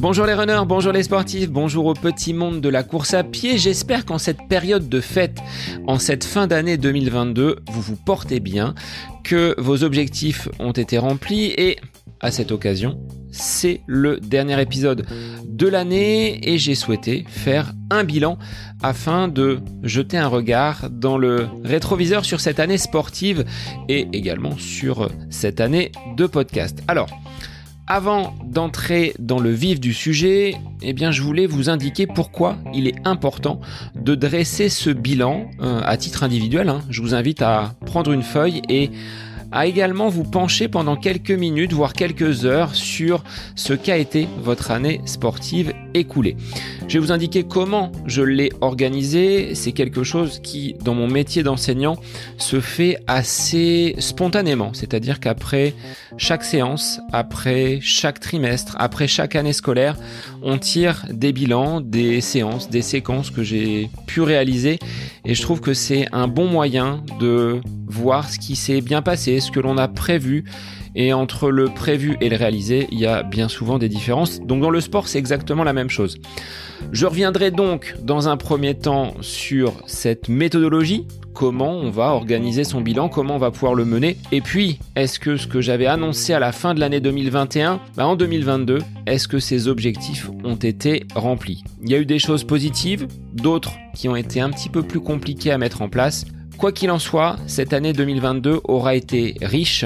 Bonjour les runners, bonjour les sportifs, bonjour au petit monde de la course à pied. J'espère qu'en cette période de fête, en cette fin d'année 2022, vous vous portez bien, que vos objectifs ont été remplis et à cette occasion, c'est le dernier épisode de l'année et j'ai souhaité faire un bilan afin de jeter un regard dans le rétroviseur sur cette année sportive et également sur cette année de podcast. Alors, avant d'entrer dans le vif du sujet, eh bien, je voulais vous indiquer pourquoi il est important de dresser ce bilan euh, à titre individuel. Hein. Je vous invite à prendre une feuille et à également vous pencher pendant quelques minutes, voire quelques heures, sur ce qu'a été votre année sportive écoulée. Je vais vous indiquer comment je l'ai organisé. C'est quelque chose qui, dans mon métier d'enseignant, se fait assez spontanément. C'est-à-dire qu'après chaque séance, après chaque trimestre, après chaque année scolaire, on tire des bilans, des séances, des séquences que j'ai pu réaliser. Et je trouve que c'est un bon moyen de voir ce qui s'est bien passé, ce que l'on a prévu. Et entre le prévu et le réalisé, il y a bien souvent des différences. Donc dans le sport, c'est exactement la même chose. Je reviendrai donc dans un premier temps sur cette méthodologie, comment on va organiser son bilan, comment on va pouvoir le mener. Et puis, est-ce que ce que j'avais annoncé à la fin de l'année 2021, bah en 2022, est-ce que ces objectifs ont été remplis? Il y a eu des choses positives, d'autres qui ont été un petit peu plus compliquées à mettre en place. Quoi qu'il en soit, cette année 2022 aura été riche,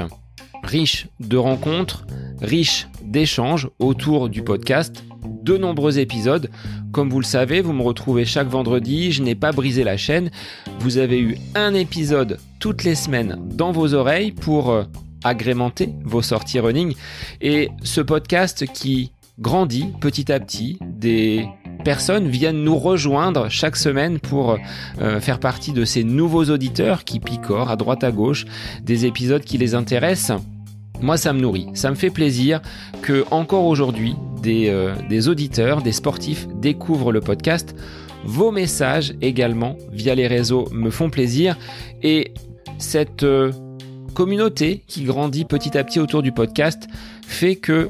riche de rencontres, riche d'échanges autour du podcast, de nombreux épisodes. Comme vous le savez, vous me retrouvez chaque vendredi, je n'ai pas brisé la chaîne. Vous avez eu un épisode toutes les semaines dans vos oreilles pour euh, agrémenter vos sorties running. Et ce podcast qui grandit petit à petit, des personnes viennent nous rejoindre chaque semaine pour euh, faire partie de ces nouveaux auditeurs qui picorent à droite à gauche des épisodes qui les intéressent. Moi, ça me nourrit, ça me fait plaisir que encore aujourd'hui des, euh, des auditeurs, des sportifs découvrent le podcast. Vos messages également via les réseaux me font plaisir et cette euh, communauté qui grandit petit à petit autour du podcast fait que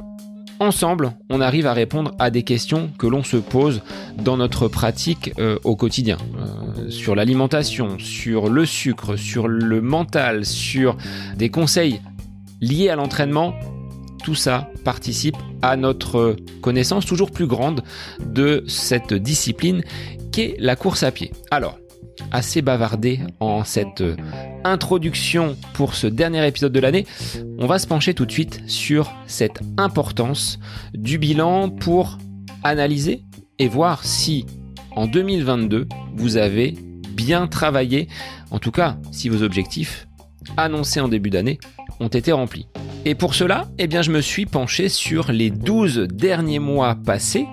ensemble, on arrive à répondre à des questions que l'on se pose dans notre pratique euh, au quotidien. Euh, sur l'alimentation, sur le sucre, sur le mental, sur des conseils liés à l'entraînement. Tout ça participe à notre connaissance toujours plus grande de cette discipline qu'est la course à pied. Alors, assez bavardé en cette euh, introduction pour ce dernier épisode de l'année, on va se pencher tout de suite sur cette importance du bilan pour analyser et voir si en 2022 vous avez bien travaillé, en tout cas si vos objectifs annoncés en début d'année ont été remplis. Et pour cela, eh bien, je me suis penché sur les 12 derniers mois passés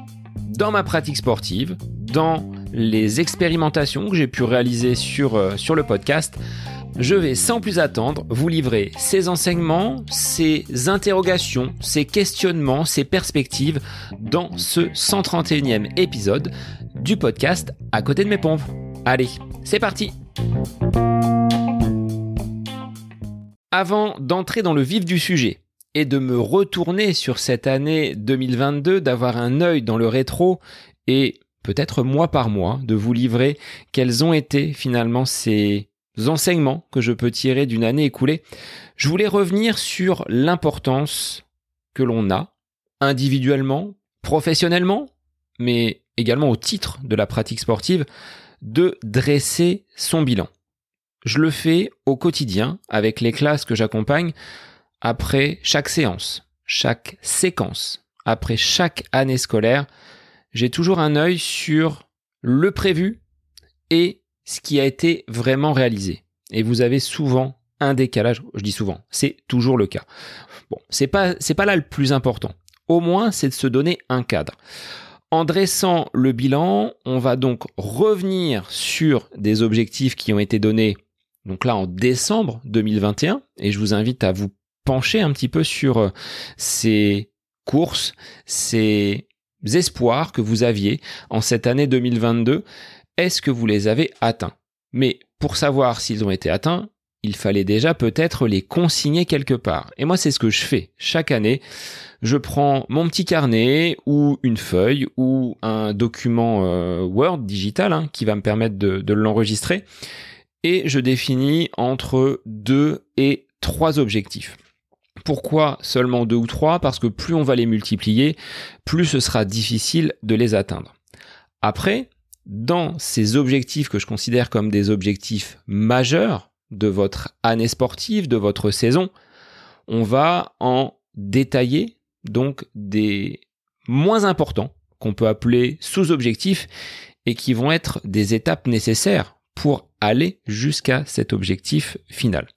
dans ma pratique sportive, dans les expérimentations que j'ai pu réaliser sur, euh, sur le podcast, je vais sans plus attendre vous livrer ces enseignements, ces interrogations, ces questionnements, ces perspectives dans ce 131e épisode du podcast À côté de mes pompes. Allez, c'est parti Avant d'entrer dans le vif du sujet et de me retourner sur cette année 2022, d'avoir un œil dans le rétro et peut-être mois par mois, de vous livrer quels ont été finalement ces enseignements que je peux tirer d'une année écoulée. Je voulais revenir sur l'importance que l'on a individuellement, professionnellement, mais également au titre de la pratique sportive, de dresser son bilan. Je le fais au quotidien avec les classes que j'accompagne après chaque séance, chaque séquence, après chaque année scolaire j'ai toujours un œil sur le prévu et ce qui a été vraiment réalisé. Et vous avez souvent un décalage, je dis souvent, c'est toujours le cas. Bon, c'est pas c'est pas là le plus important. Au moins, c'est de se donner un cadre. En dressant le bilan, on va donc revenir sur des objectifs qui ont été donnés donc là en décembre 2021 et je vous invite à vous pencher un petit peu sur euh, ces courses, ces espoirs que vous aviez en cette année 2022, est-ce que vous les avez atteints? Mais pour savoir s'ils ont été atteints, il fallait déjà peut-être les consigner quelque part. Et moi, c'est ce que je fais chaque année. Je prends mon petit carnet ou une feuille ou un document euh, Word digital hein, qui va me permettre de, l'enregistrer et je définis entre deux et trois objectifs. Pourquoi seulement deux ou trois? Parce que plus on va les multiplier, plus ce sera difficile de les atteindre. Après, dans ces objectifs que je considère comme des objectifs majeurs, de votre année sportive, de votre saison, on va en détailler donc des moins importants qu'on peut appeler sous-objectifs et qui vont être des étapes nécessaires pour aller jusqu'à cet objectif final.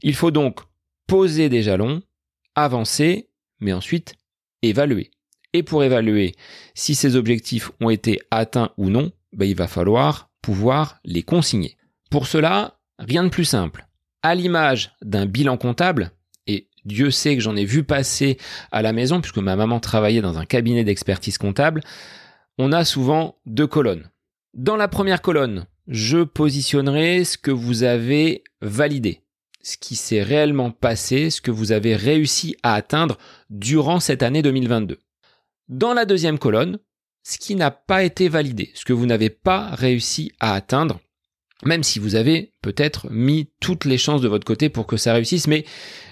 Il faut donc poser des jalons, avancer, mais ensuite évaluer. Et pour évaluer si ces objectifs ont été atteints ou non, ben, il va falloir pouvoir les consigner. Pour cela, Rien de plus simple. À l'image d'un bilan comptable, et Dieu sait que j'en ai vu passer à la maison, puisque ma maman travaillait dans un cabinet d'expertise comptable, on a souvent deux colonnes. Dans la première colonne, je positionnerai ce que vous avez validé, ce qui s'est réellement passé, ce que vous avez réussi à atteindre durant cette année 2022. Dans la deuxième colonne, ce qui n'a pas été validé, ce que vous n'avez pas réussi à atteindre même si vous avez peut-être mis toutes les chances de votre côté pour que ça réussisse, mais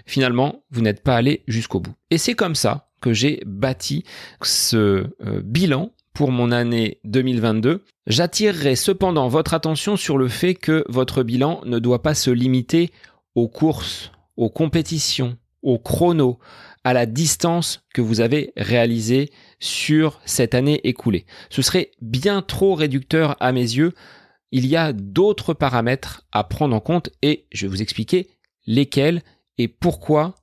finalement, vous n'êtes pas allé jusqu'au bout. Et c'est comme ça que j'ai bâti ce euh, bilan pour mon année 2022. J'attirerai cependant votre attention sur le fait que votre bilan ne doit pas se limiter aux courses, aux compétitions, aux chronos, à la distance que vous avez réalisée sur cette année écoulée. Ce serait bien trop réducteur à mes yeux il y a d'autres paramètres à prendre en compte et je vais vous expliquer lesquels et pourquoi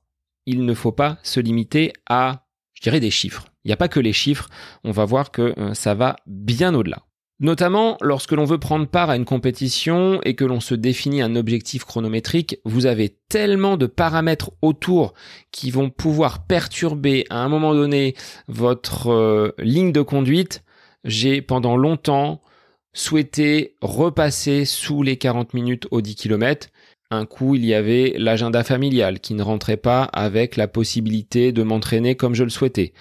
il ne faut pas se limiter à, je dirais, des chiffres. Il n'y a pas que les chiffres, on va voir que euh, ça va bien au-delà. Notamment lorsque l'on veut prendre part à une compétition et que l'on se définit un objectif chronométrique, vous avez tellement de paramètres autour qui vont pouvoir perturber à un moment donné votre euh, ligne de conduite. J'ai pendant longtemps souhaitait repasser sous les 40 minutes aux 10 km. Un coup, il y avait l'agenda familial qui ne rentrait pas avec la possibilité de m'entraîner comme je le souhaitais.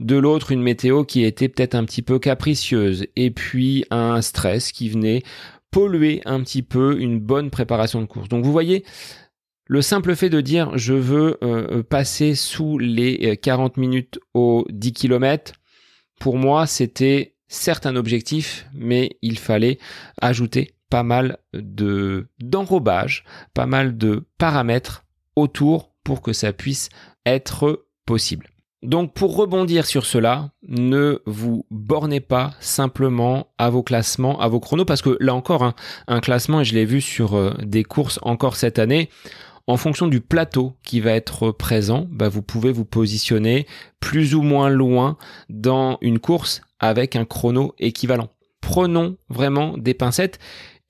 De l'autre, une météo qui était peut-être un petit peu capricieuse. Et puis, un stress qui venait polluer un petit peu une bonne préparation de course. Donc, vous voyez, le simple fait de dire je veux euh, passer sous les 40 minutes aux 10 km, pour moi, c'était certes un objectif, mais il fallait ajouter pas mal de d'enrobage, pas mal de paramètres autour pour que ça puisse être possible. Donc pour rebondir sur cela, ne vous bornez pas simplement à vos classements, à vos chronos, parce que là encore, hein, un classement, et je l'ai vu sur euh, des courses encore cette année, en fonction du plateau qui va être présent, bah, vous pouvez vous positionner plus ou moins loin dans une course avec un chrono équivalent. Prenons vraiment des pincettes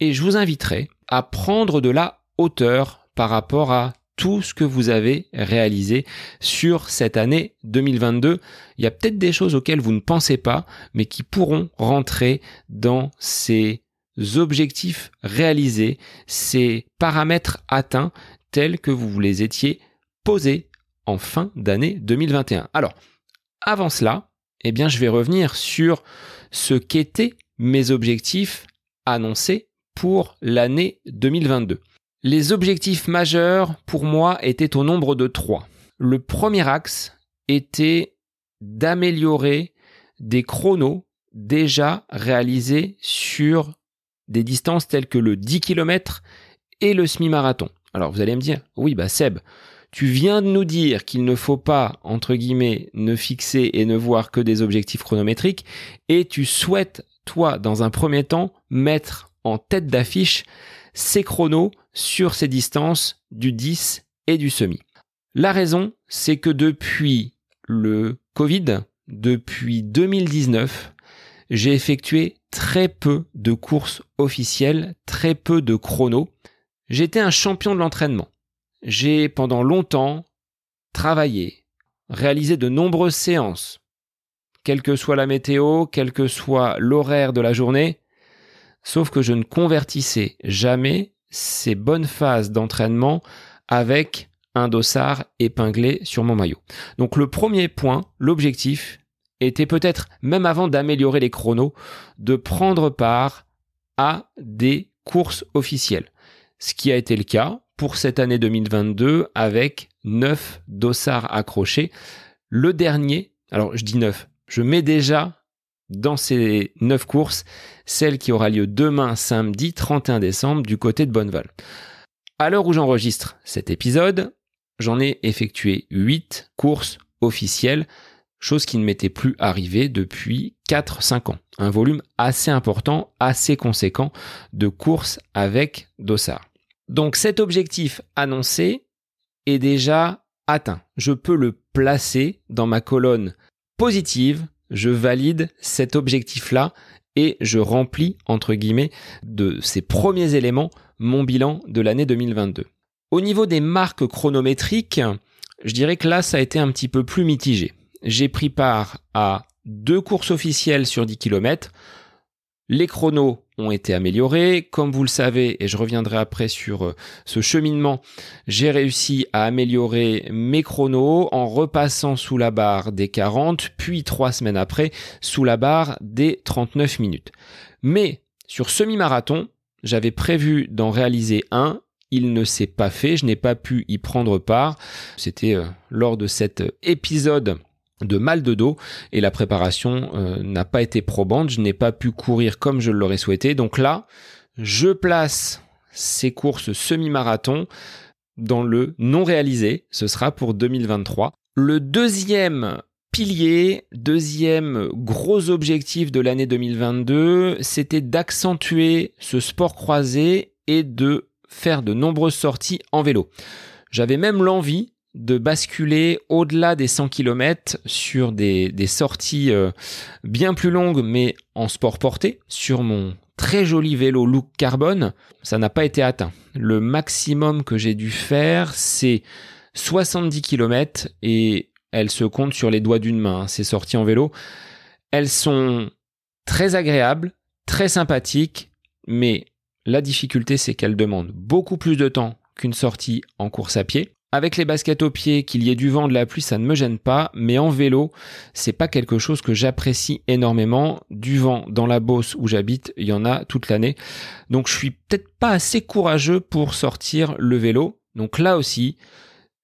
et je vous inviterai à prendre de la hauteur par rapport à tout ce que vous avez réalisé sur cette année 2022. Il y a peut-être des choses auxquelles vous ne pensez pas, mais qui pourront rentrer dans ces objectifs réalisés, ces paramètres atteints tels que vous les étiez posés en fin d'année 2021. Alors, avant cela, eh bien, je vais revenir sur ce qu'étaient mes objectifs annoncés pour l'année 2022. Les objectifs majeurs pour moi étaient au nombre de trois. Le premier axe était d'améliorer des chronos déjà réalisés sur des distances telles que le 10 km et le semi-marathon. Alors vous allez me dire, oui, bah Seb, tu viens de nous dire qu'il ne faut pas, entre guillemets, ne fixer et ne voir que des objectifs chronométriques, et tu souhaites, toi, dans un premier temps, mettre en tête d'affiche ces chronos sur ces distances du 10 et du semi. La raison, c'est que depuis le Covid, depuis 2019, j'ai effectué très peu de courses officielles, très peu de chronos. J'étais un champion de l'entraînement j'ai pendant longtemps travaillé, réalisé de nombreuses séances, quelle que soit la météo, quel que soit l'horaire de la journée, sauf que je ne convertissais jamais ces bonnes phases d'entraînement avec un dossard épinglé sur mon maillot. Donc le premier point, l'objectif, était peut-être, même avant d'améliorer les chronos, de prendre part à des courses officielles. Ce qui a été le cas pour cette année 2022 avec 9 dossards accrochés. Le dernier, alors je dis 9, je mets déjà dans ces 9 courses celle qui aura lieu demain samedi 31 décembre du côté de Bonneval. À l'heure où j'enregistre cet épisode, j'en ai effectué 8 courses officielles chose qui ne m'était plus arrivée depuis 4-5 ans. Un volume assez important, assez conséquent de courses avec Dossard. Donc cet objectif annoncé est déjà atteint. Je peux le placer dans ma colonne positive. Je valide cet objectif-là et je remplis, entre guillemets, de ces premiers éléments mon bilan de l'année 2022. Au niveau des marques chronométriques, je dirais que là, ça a été un petit peu plus mitigé j'ai pris part à deux courses officielles sur 10 km. Les chronos ont été améliorés. Comme vous le savez, et je reviendrai après sur euh, ce cheminement, j'ai réussi à améliorer mes chronos en repassant sous la barre des 40, puis trois semaines après, sous la barre des 39 minutes. Mais sur semi-marathon, j'avais prévu d'en réaliser un. Il ne s'est pas fait, je n'ai pas pu y prendre part. C'était euh, lors de cet épisode de mal de dos et la préparation euh, n'a pas été probante. Je n'ai pas pu courir comme je l'aurais souhaité. Donc là, je place ces courses semi-marathon dans le non réalisé. Ce sera pour 2023. Le deuxième pilier, deuxième gros objectif de l'année 2022, c'était d'accentuer ce sport croisé et de faire de nombreuses sorties en vélo. J'avais même l'envie de basculer au-delà des 100 km sur des, sorties euh, bien plus longues mais en sport porté sur mon très joli vélo look carbone, ça n'a pas été atteint. Le maximum que j'ai dû faire, c'est 70 km et elles se comptent sur les doigts d'une main, hein, ces sorties en vélo. Elles sont très agréables, très sympathiques, mais la difficulté c'est qu'elles demandent beaucoup plus de temps qu'une sortie en course à pied. Avec les baskets aux pieds, qu'il y ait du vent, de la pluie, ça ne me gêne pas, mais en vélo, c'est pas quelque chose que j'apprécie énormément. Du vent dans la Beauce où j'habite, il y en a toute l'année. Donc je suis peut-être pas assez courageux pour sortir le vélo. Donc là aussi,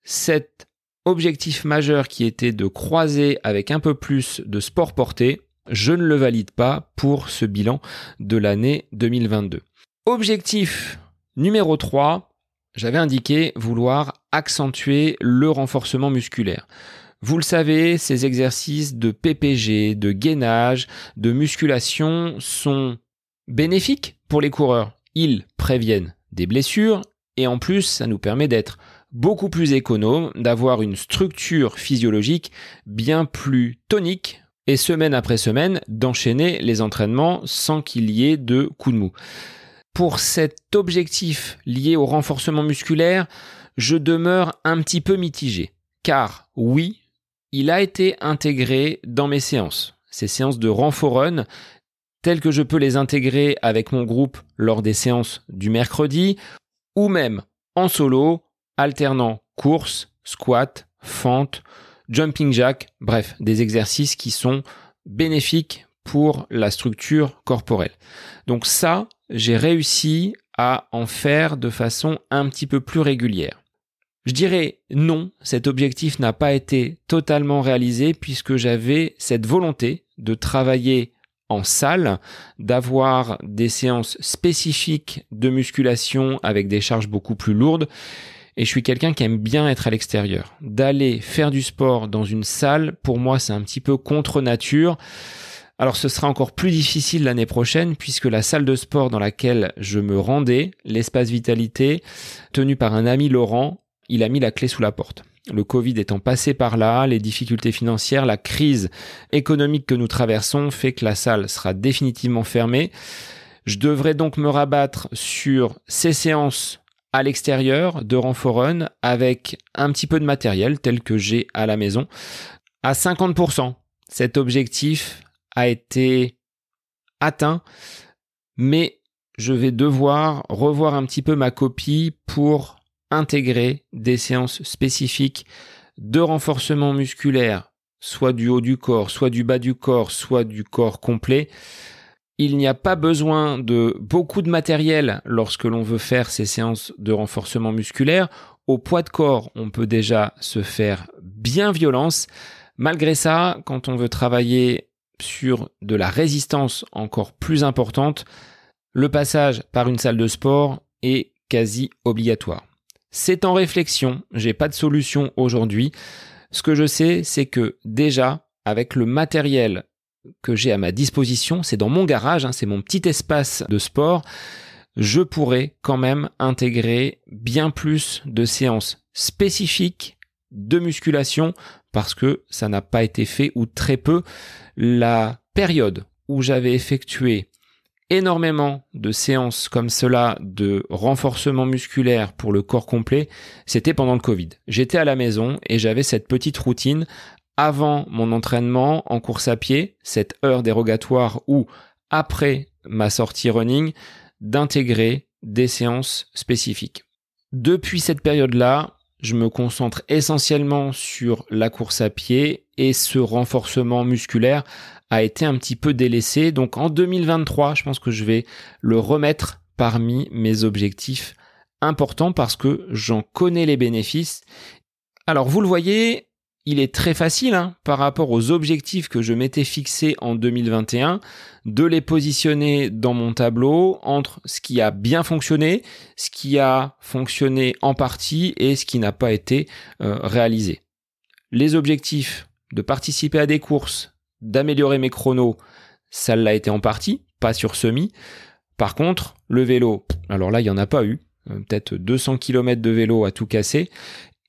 cet objectif majeur qui était de croiser avec un peu plus de sport porté, je ne le valide pas pour ce bilan de l'année 2022. Objectif numéro 3, j'avais indiqué vouloir accentuer le renforcement musculaire. Vous le savez, ces exercices de PPG, de gainage, de musculation sont bénéfiques pour les coureurs. Ils préviennent des blessures et en plus, ça nous permet d'être beaucoup plus économe, d'avoir une structure physiologique bien plus tonique et semaine après semaine d'enchaîner les entraînements sans qu'il y ait de coups de mou. Pour cet objectif lié au renforcement musculaire, je demeure un petit peu mitigé. Car oui, il a été intégré dans mes séances. Ces séances de renfort run, telles que je peux les intégrer avec mon groupe lors des séances du mercredi, ou même en solo, alternant course, squat, fente, jumping jack, bref, des exercices qui sont bénéfiques pour la structure corporelle. Donc ça, j'ai réussi à en faire de façon un petit peu plus régulière. Je dirais non, cet objectif n'a pas été totalement réalisé puisque j'avais cette volonté de travailler en salle, d'avoir des séances spécifiques de musculation avec des charges beaucoup plus lourdes. Et je suis quelqu'un qui aime bien être à l'extérieur. D'aller faire du sport dans une salle, pour moi, c'est un petit peu contre nature. Alors ce sera encore plus difficile l'année prochaine puisque la salle de sport dans laquelle je me rendais, l'espace vitalité, tenu par un ami Laurent, il a mis la clé sous la porte. Le Covid étant passé par là, les difficultés financières, la crise économique que nous traversons fait que la salle sera définitivement fermée. Je devrais donc me rabattre sur ces séances à l'extérieur de renfort avec un petit peu de matériel tel que j'ai à la maison à 50%. Cet objectif a été atteint, mais je vais devoir revoir un petit peu ma copie pour intégrer des séances spécifiques de renforcement musculaire, soit du haut du corps, soit du bas du corps, soit du corps complet. Il n'y a pas besoin de beaucoup de matériel lorsque l'on veut faire ces séances de renforcement musculaire. Au poids de corps, on peut déjà se faire bien violence. Malgré ça, quand on veut travailler sur de la résistance encore plus importante, le passage par une salle de sport est quasi obligatoire. C'est en réflexion, j'ai pas de solution aujourd'hui. Ce que je sais, c'est que déjà, avec le matériel que j'ai à ma disposition, c'est dans mon garage, hein, c'est mon petit espace de sport, je pourrais quand même intégrer bien plus de séances spécifiques de musculation parce que ça n'a pas été fait ou très peu. La période où j'avais effectué énormément de séances comme cela de renforcement musculaire pour le corps complet, c'était pendant le Covid. J'étais à la maison et j'avais cette petite routine avant mon entraînement en course à pied, cette heure dérogatoire ou après ma sortie running, d'intégrer des séances spécifiques. Depuis cette période-là, je me concentre essentiellement sur la course à pied et ce renforcement musculaire a été un petit peu délaissé. Donc en 2023, je pense que je vais le remettre parmi mes objectifs importants parce que j'en connais les bénéfices. Alors vous le voyez, il est très facile hein, par rapport aux objectifs que je m'étais fixés en 2021 de les positionner dans mon tableau entre ce qui a bien fonctionné, ce qui a fonctionné en partie et ce qui n'a pas été euh, réalisé. Les objectifs de participer à des courses, d'améliorer mes chronos, ça l'a été en partie, pas sur semi. Par contre, le vélo, alors là, il n'y en a pas eu. Euh, peut-être 200 km de vélo à tout casser.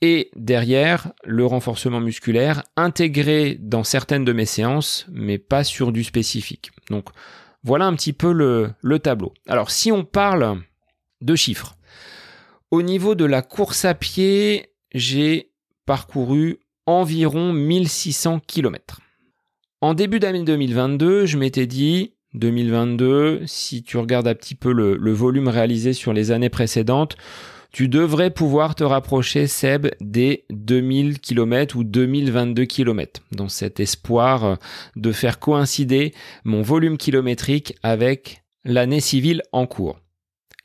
Et derrière, le renforcement musculaire intégré dans certaines de mes séances, mais pas sur du spécifique. Donc voilà un petit peu le, le tableau. Alors si on parle de chiffres, au niveau de la course à pied, j'ai parcouru environ 1600 km. En début d'année 2022, je m'étais dit, 2022, si tu regardes un petit peu le, volume réalisé sur les années précédentes, tu devrais pouvoir te rapprocher, Seb, des 2000 km ou 2022 km, dans cet espoir de faire coïncider mon volume kilométrique avec l'année civile en cours.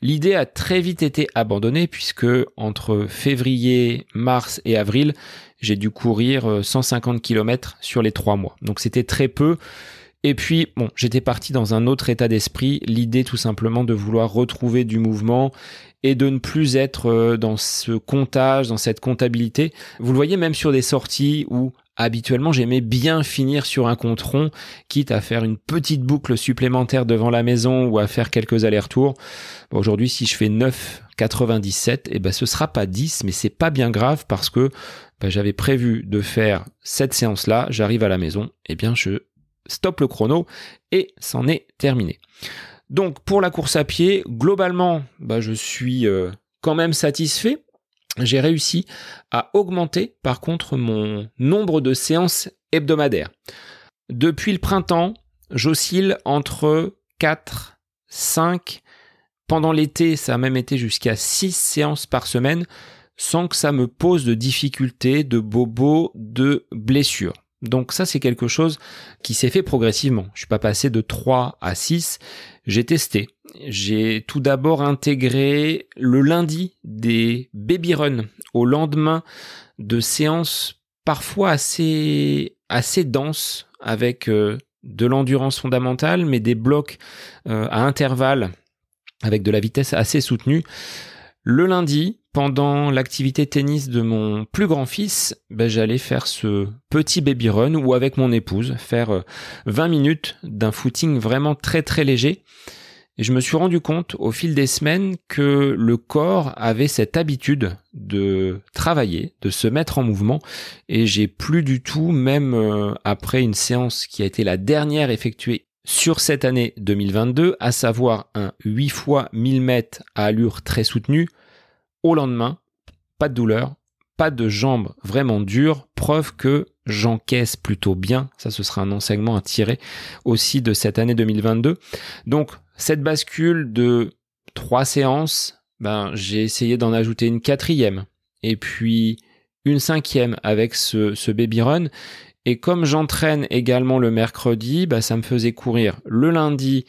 L'idée a très vite été abandonnée puisque entre février, mars et avril, j'ai dû courir 150 euh, km sur les trois mois. Donc c'était très peu. Et puis, bon, j'étais parti dans un autre état d'esprit, l'idée tout simplement de vouloir retrouver du mouvement et de ne plus être euh, dans ce comptage, dans cette comptabilité. Vous le voyez même sur des sorties où habituellement j'aimais bien finir sur un compte rond, quitte à faire une petite boucle supplémentaire devant la maison ou à faire quelques allers-retours. Aujourd'hui, si je fais 9,97, et eh ben ce sera pas 10, mais c'est pas bien grave parce que ben, j'avais prévu de faire cette séance-là, j'arrive à la maison, eh bien je stoppe le chrono et c'en est terminé. Donc pour la course à pied, globalement, ben, je suis euh, quand même satisfait. J'ai réussi à augmenter par contre mon nombre de séances hebdomadaires. Depuis le printemps, j'oscille entre 4, 5, pendant l'été ça a même été jusqu'à 6 séances par semaine sans que ça me pose de difficultés, de bobos, de blessures. Donc ça c'est quelque chose qui s'est fait progressivement. Je suis pas passé de 3 à 6, j'ai testé. J'ai tout d'abord intégré le lundi des baby runs au lendemain de séances parfois assez denses avec euh, de l'endurance fondamentale mais des blocs euh, à intervalles avec de la vitesse assez soutenue. Le lundi, pendant l'activité tennis de mon plus grand fils, ben, j'allais faire ce petit baby run ou avec mon épouse, faire 20 euh, minutes d'un footing vraiment très très léger. Et je me suis rendu compte au fil des semaines que le corps avait cette habitude de travailler, de se mettre en mouvement, et j'ai plus du tout, même euh, après une séance qui a été la dernière effectuée sur cette année 2022, à savoir un 8 fois 1000 mètres à allure très soutenue, au lendemain, pas de douleur, pas de jambes vraiment dures, preuve que j'encaisse plutôt bien. Ça, ce sera un enseignement à tirer aussi de cette année 2022. Donc, cette bascule de trois séances, ben, j'ai essayé d'en ajouter une quatrième et puis une cinquième avec ce, baby run. Et comme j'entraîne également le mercredi, ben, ça me faisait courir le lundi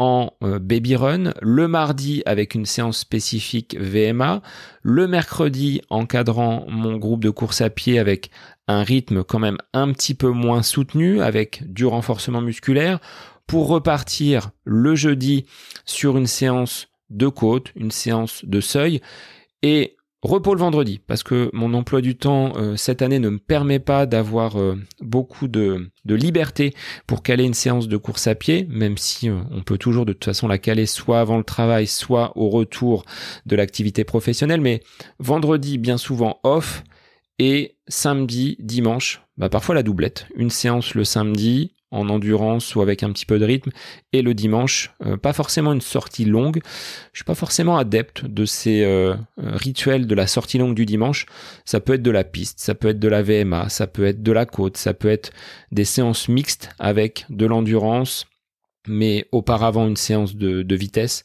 en euh, baby run, le mardi avec une séance spécifique VMA, le mercredi encadrant mon groupe de course à pied avec un rythme quand même un petit peu moins soutenu avec du renforcement musculaire pour repartir le jeudi sur une séance de côte, une séance de seuil et Repos le vendredi, parce que mon emploi du temps euh, cette année ne me permet pas d'avoir euh, beaucoup de, liberté pour caler une séance de course à pied, même si euh, on peut toujours de toute façon la caler soit avant le travail, soit au retour de l'activité professionnelle. Mais vendredi, bien souvent off, et samedi, dimanche, bah parfois la doublette. Une séance le samedi, en endurance ou avec un petit peu de rythme. Et le dimanche, euh, pas forcément une sortie longue. Je suis pas forcément adepte de ces euh, rituels de la sortie longue du dimanche. Ça peut être de la piste, ça peut être de la VMA, ça peut être de la côte, ça peut être des séances mixtes avec de l'endurance, mais auparavant une séance de, de vitesse.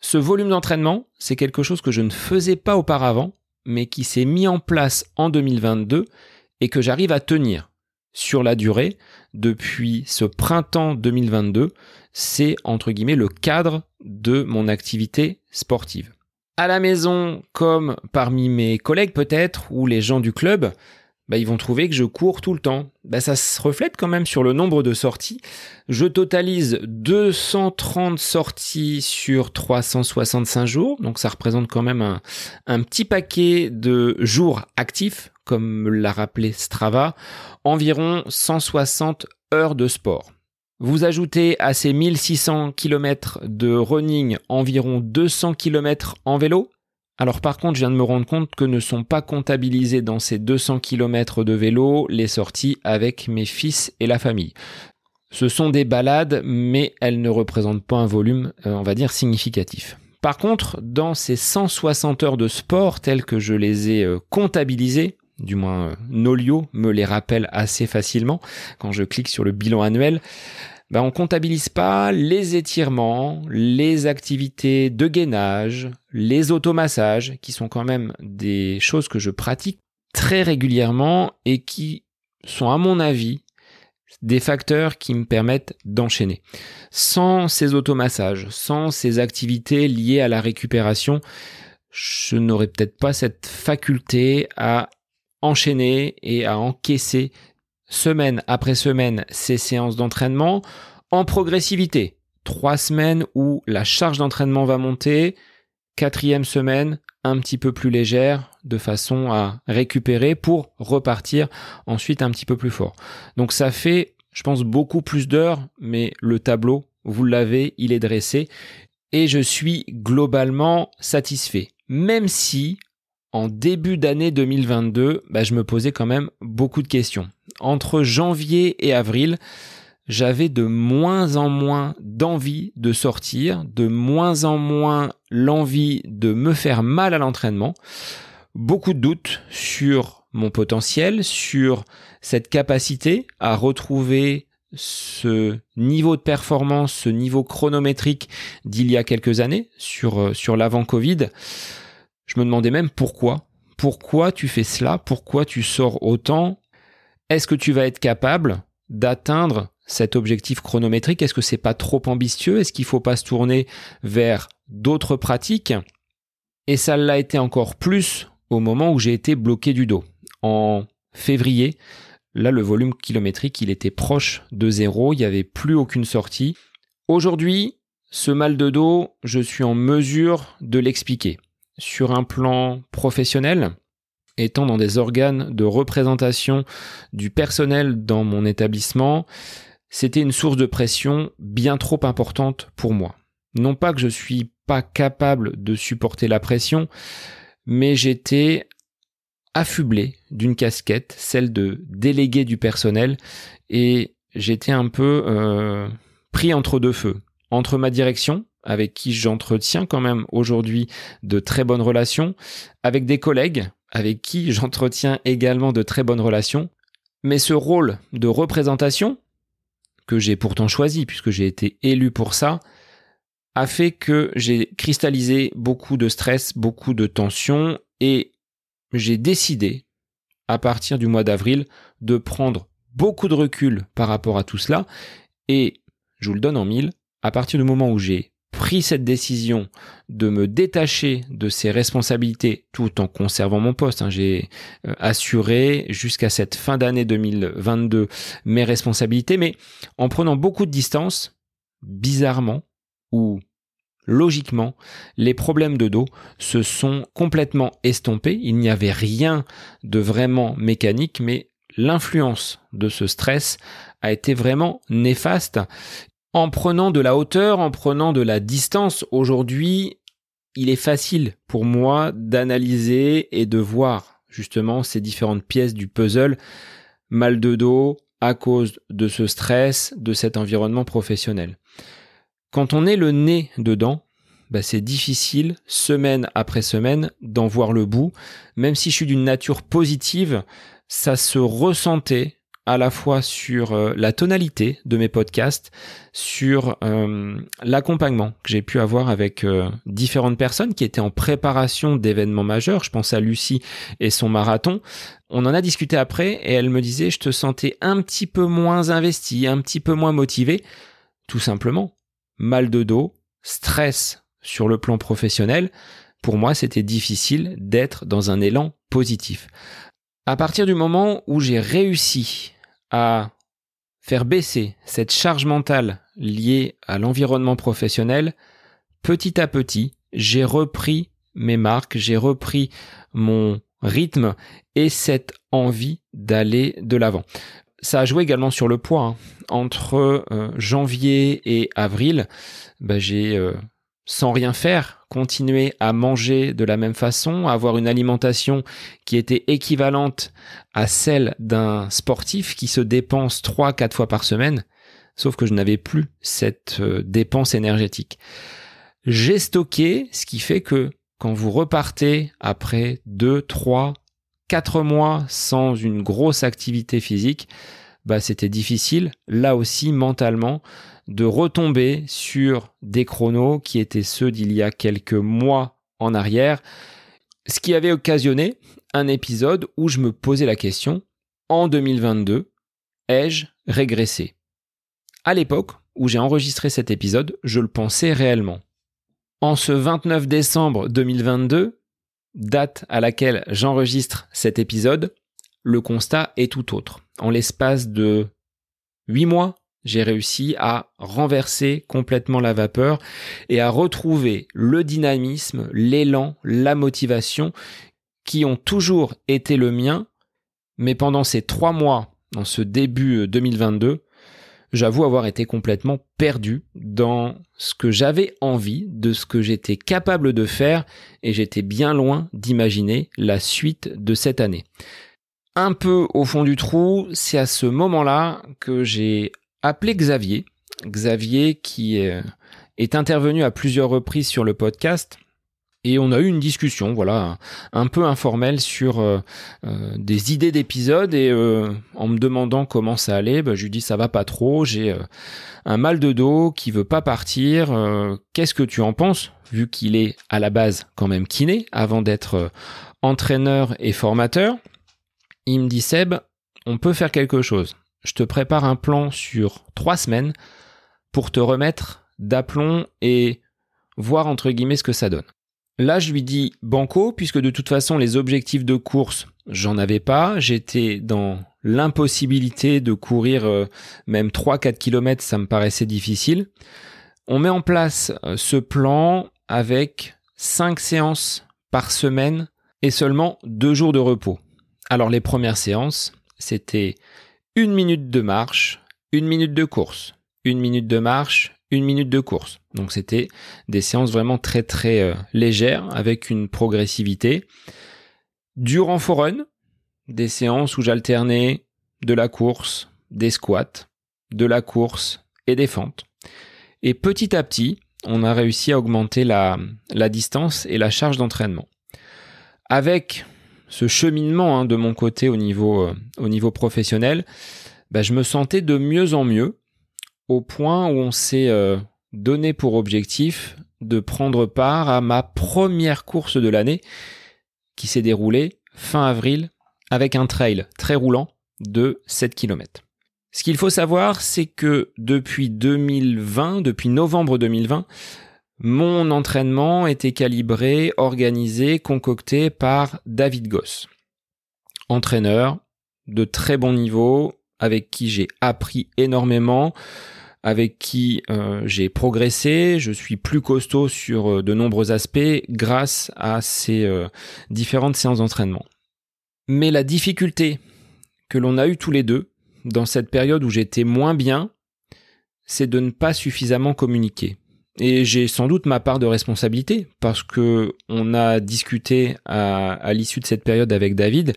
Ce volume d'entraînement, c'est quelque chose que je ne faisais pas auparavant, mais qui s'est mis en place en 2022 et que j'arrive à tenir sur la durée depuis ce printemps 2022. C'est entre guillemets le cadre de mon activité sportive. À la maison, comme parmi mes collègues peut-être, ou les gens du club, bah, ils vont trouver que je cours tout le temps. Bah, ça se reflète quand même sur le nombre de sorties. Je totalise 230 sorties sur 365 jours, donc ça représente quand même un, un petit paquet de jours actifs comme l'a rappelé Strava, environ 160 heures de sport. Vous ajoutez à ces 1600 km de running environ 200 km en vélo. Alors par contre, je viens de me rendre compte que ne sont pas comptabilisés dans ces 200 km de vélo les sorties avec mes fils et la famille. Ce sont des balades, mais elles ne représentent pas un volume, euh, on va dire, significatif. Par contre, dans ces 160 heures de sport telles que je les ai euh, comptabilisées, du moins euh, Nolio me les rappelle assez facilement quand je clique sur le bilan annuel. Ben, on comptabilise pas les étirements, les activités de gainage, les automassages, qui sont quand même des choses que je pratique très régulièrement et qui sont à mon avis des facteurs qui me permettent d'enchaîner. Sans ces automassages, sans ces activités liées à la récupération, je n'aurais peut-être pas cette faculté à enchaîner et à encaisser semaine après semaine ces séances d'entraînement en progressivité. Trois semaines où la charge d'entraînement va monter, quatrième semaine un petit peu plus légère de façon à récupérer pour repartir ensuite un petit peu plus fort. Donc ça fait, je pense, beaucoup plus d'heures, mais le tableau, vous l'avez, il est dressé et je suis globalement satisfait. Même si en début d'année 2022, bah, je me posais quand même beaucoup de questions. Entre janvier et avril, j'avais de moins en moins d'envie de sortir, de moins en moins l'envie de me faire mal à l'entraînement, beaucoup de doutes sur mon potentiel, sur cette capacité à retrouver ce niveau de performance, ce niveau chronométrique d'il y a quelques années sur, euh, sur l'avant Covid. Je me demandais même pourquoi. Pourquoi tu fais cela? Pourquoi tu sors autant? Est-ce que tu vas être capable d'atteindre cet objectif chronométrique? Est-ce que c'est pas trop ambitieux? Est-ce qu'il faut pas se tourner vers d'autres pratiques? Et ça l'a été encore plus au moment où j'ai été bloqué du dos. En février, là le volume kilométrique, il était proche de zéro, il n'y avait plus aucune sortie. Aujourd'hui, ce mal de dos, je suis en mesure de l'expliquer sur un plan professionnel, étant dans des organes de représentation du personnel dans mon établissement, c'était une source de pression bien trop importante pour moi. Non pas que je suis pas capable de supporter la pression, mais j'étais affublé d'une casquette, celle de délégué du personnel, et j'étais un peu euh, pris entre deux feux. Entre ma direction, avec qui j'entretiens quand même aujourd'hui de très bonnes relations, avec des collègues avec qui j'entretiens également de très bonnes relations. Mais ce rôle de représentation, que j'ai pourtant choisi puisque j'ai été élu pour ça, a fait que j'ai cristallisé beaucoup de stress, beaucoup de tension et j'ai décidé, à partir du mois d'avril, de prendre beaucoup de recul par rapport à tout cela et, je vous le donne en mille, à partir du moment où j'ai pris cette décision de me détacher de ces responsabilités tout en conservant mon poste. Hein. J'ai euh, assuré jusqu'à cette fin d'année 2022 mes responsabilités, mais en prenant beaucoup de distance, bizarrement ou logiquement, les problèmes de dos se sont complètement estompés. Il n'y avait rien de vraiment mécanique, mais l'influence de ce stress a été vraiment néfaste en prenant de la hauteur, en prenant de la distance, aujourd'hui, il est facile pour moi d'analyser et de voir justement ces différentes pièces du puzzle. Mal de dos à cause de ce stress, de cet environnement professionnel. Quand on est le nez dedans, bah c'est difficile, semaine après semaine, d'en voir le bout. Même si je suis d'une nature positive, ça se ressentait à la fois sur euh, la tonalité de mes podcasts, sur euh, l'accompagnement que j'ai pu avoir avec euh, différentes personnes qui étaient en préparation d'événements majeurs. Je pense à Lucie et son marathon. On en a discuté après et elle me disait je te sentais un petit peu moins investi, un petit peu moins motivé. Tout simplement, mal de dos, stress sur le plan professionnel. Pour moi, c'était difficile d'être dans un élan positif. À partir du moment où j'ai réussi à faire baisser cette charge mentale liée à l'environnement professionnel, petit à petit, j'ai repris mes marques, j'ai repris mon rythme et cette envie d'aller de l'avant. Ça a joué également sur le poids. Hein. Entre euh, janvier et avril, bah, j'ai euh, sans rien faire, continuer à manger de la même façon, avoir une alimentation qui était équivalente à celle d'un sportif qui se dépense 3-4 fois par semaine, sauf que je n'avais plus cette euh, dépense énergétique. J'ai stocké, ce qui fait que quand vous repartez après 2, 3, 4 mois sans une grosse activité physique, bah c'était difficile, là aussi mentalement, de retomber sur des chronos qui étaient ceux d'il y a quelques mois en arrière, ce qui avait occasionné un épisode où je me posais la question, en 2022, ai-je régressé? À l'époque où j'ai enregistré cet épisode, je le pensais réellement. En ce 29 décembre 2022, date à laquelle j'enregistre cet épisode, le constat est tout autre. En l'espace de 8 mois, j'ai réussi à renverser complètement la vapeur et à retrouver le dynamisme, l'élan, la motivation qui ont toujours été le mien, mais pendant ces trois mois, dans ce début 2022, euh, j'avoue avoir été complètement perdu dans ce que j'avais envie, de ce que j'étais capable de faire, et j'étais bien loin d'imaginer la suite de cette année. Un peu au fond du trou, c'est à ce moment-là que j'ai appelé Xavier. Xavier qui est, intervenu à plusieurs reprises sur le podcast. Et on a eu une discussion, voilà, un peu informelle sur euh, euh, des idées d'épisodes. Et euh, en me demandant comment ça allait, bah, je lui dis ça va pas trop. J'ai un mal de dos qui veut pas partir. Qu'est-ce que tu en penses, vu qu'il est à la base quand même kiné avant d'être entraîneur et formateur Il me dit Seb, on peut faire quelque chose je te prépare un plan sur trois semaines pour te remettre d'aplomb et voir entre guillemets ce que ça donne. Là, je lui dis banco, puisque de toute façon, les objectifs de course, j'en avais pas. J'étais dans l'impossibilité de courir euh, même 3-4 km, ça me paraissait difficile. On met en place euh, ce plan avec 5 séances par semaine et seulement 2 jours de repos. Alors les premières séances, c'était une minute de marche, une minute de course, une minute de marche, une minute de course. Donc c'était des séances vraiment très très euh, légères avec une progressivité. Du renfort des séances où j'alternais de la course, des squats, de la course et des fentes. Et petit à petit, on a réussi à augmenter la distance et la charge d'entraînement. Avec ce cheminement hein, de mon côté au niveau, euh, professionnel, bah, je me sentais de mieux en mieux, au point où on s'est euh, donné pour objectif de prendre part à ma première course de l'année qui s'est déroulée fin avril avec un trail très roulant de 7 km. Ce qu'il faut savoir, c'est que depuis 2020, depuis novembre 2020, mon entraînement était calibré, organisé, concocté par David Goss. Entraîneur de très bon niveau, avec qui j'ai appris énormément, avec qui euh, j'ai progressé, je suis plus costaud sur euh, de nombreux aspects grâce à ces euh, différentes séances d'entraînement. Mais la difficulté que l'on a eu tous les deux dans cette période où j'étais moins bien, c'est de ne pas suffisamment communiquer. Et j'ai sans doute ma part de responsabilité parce que on a discuté à, l'issue de cette période avec David.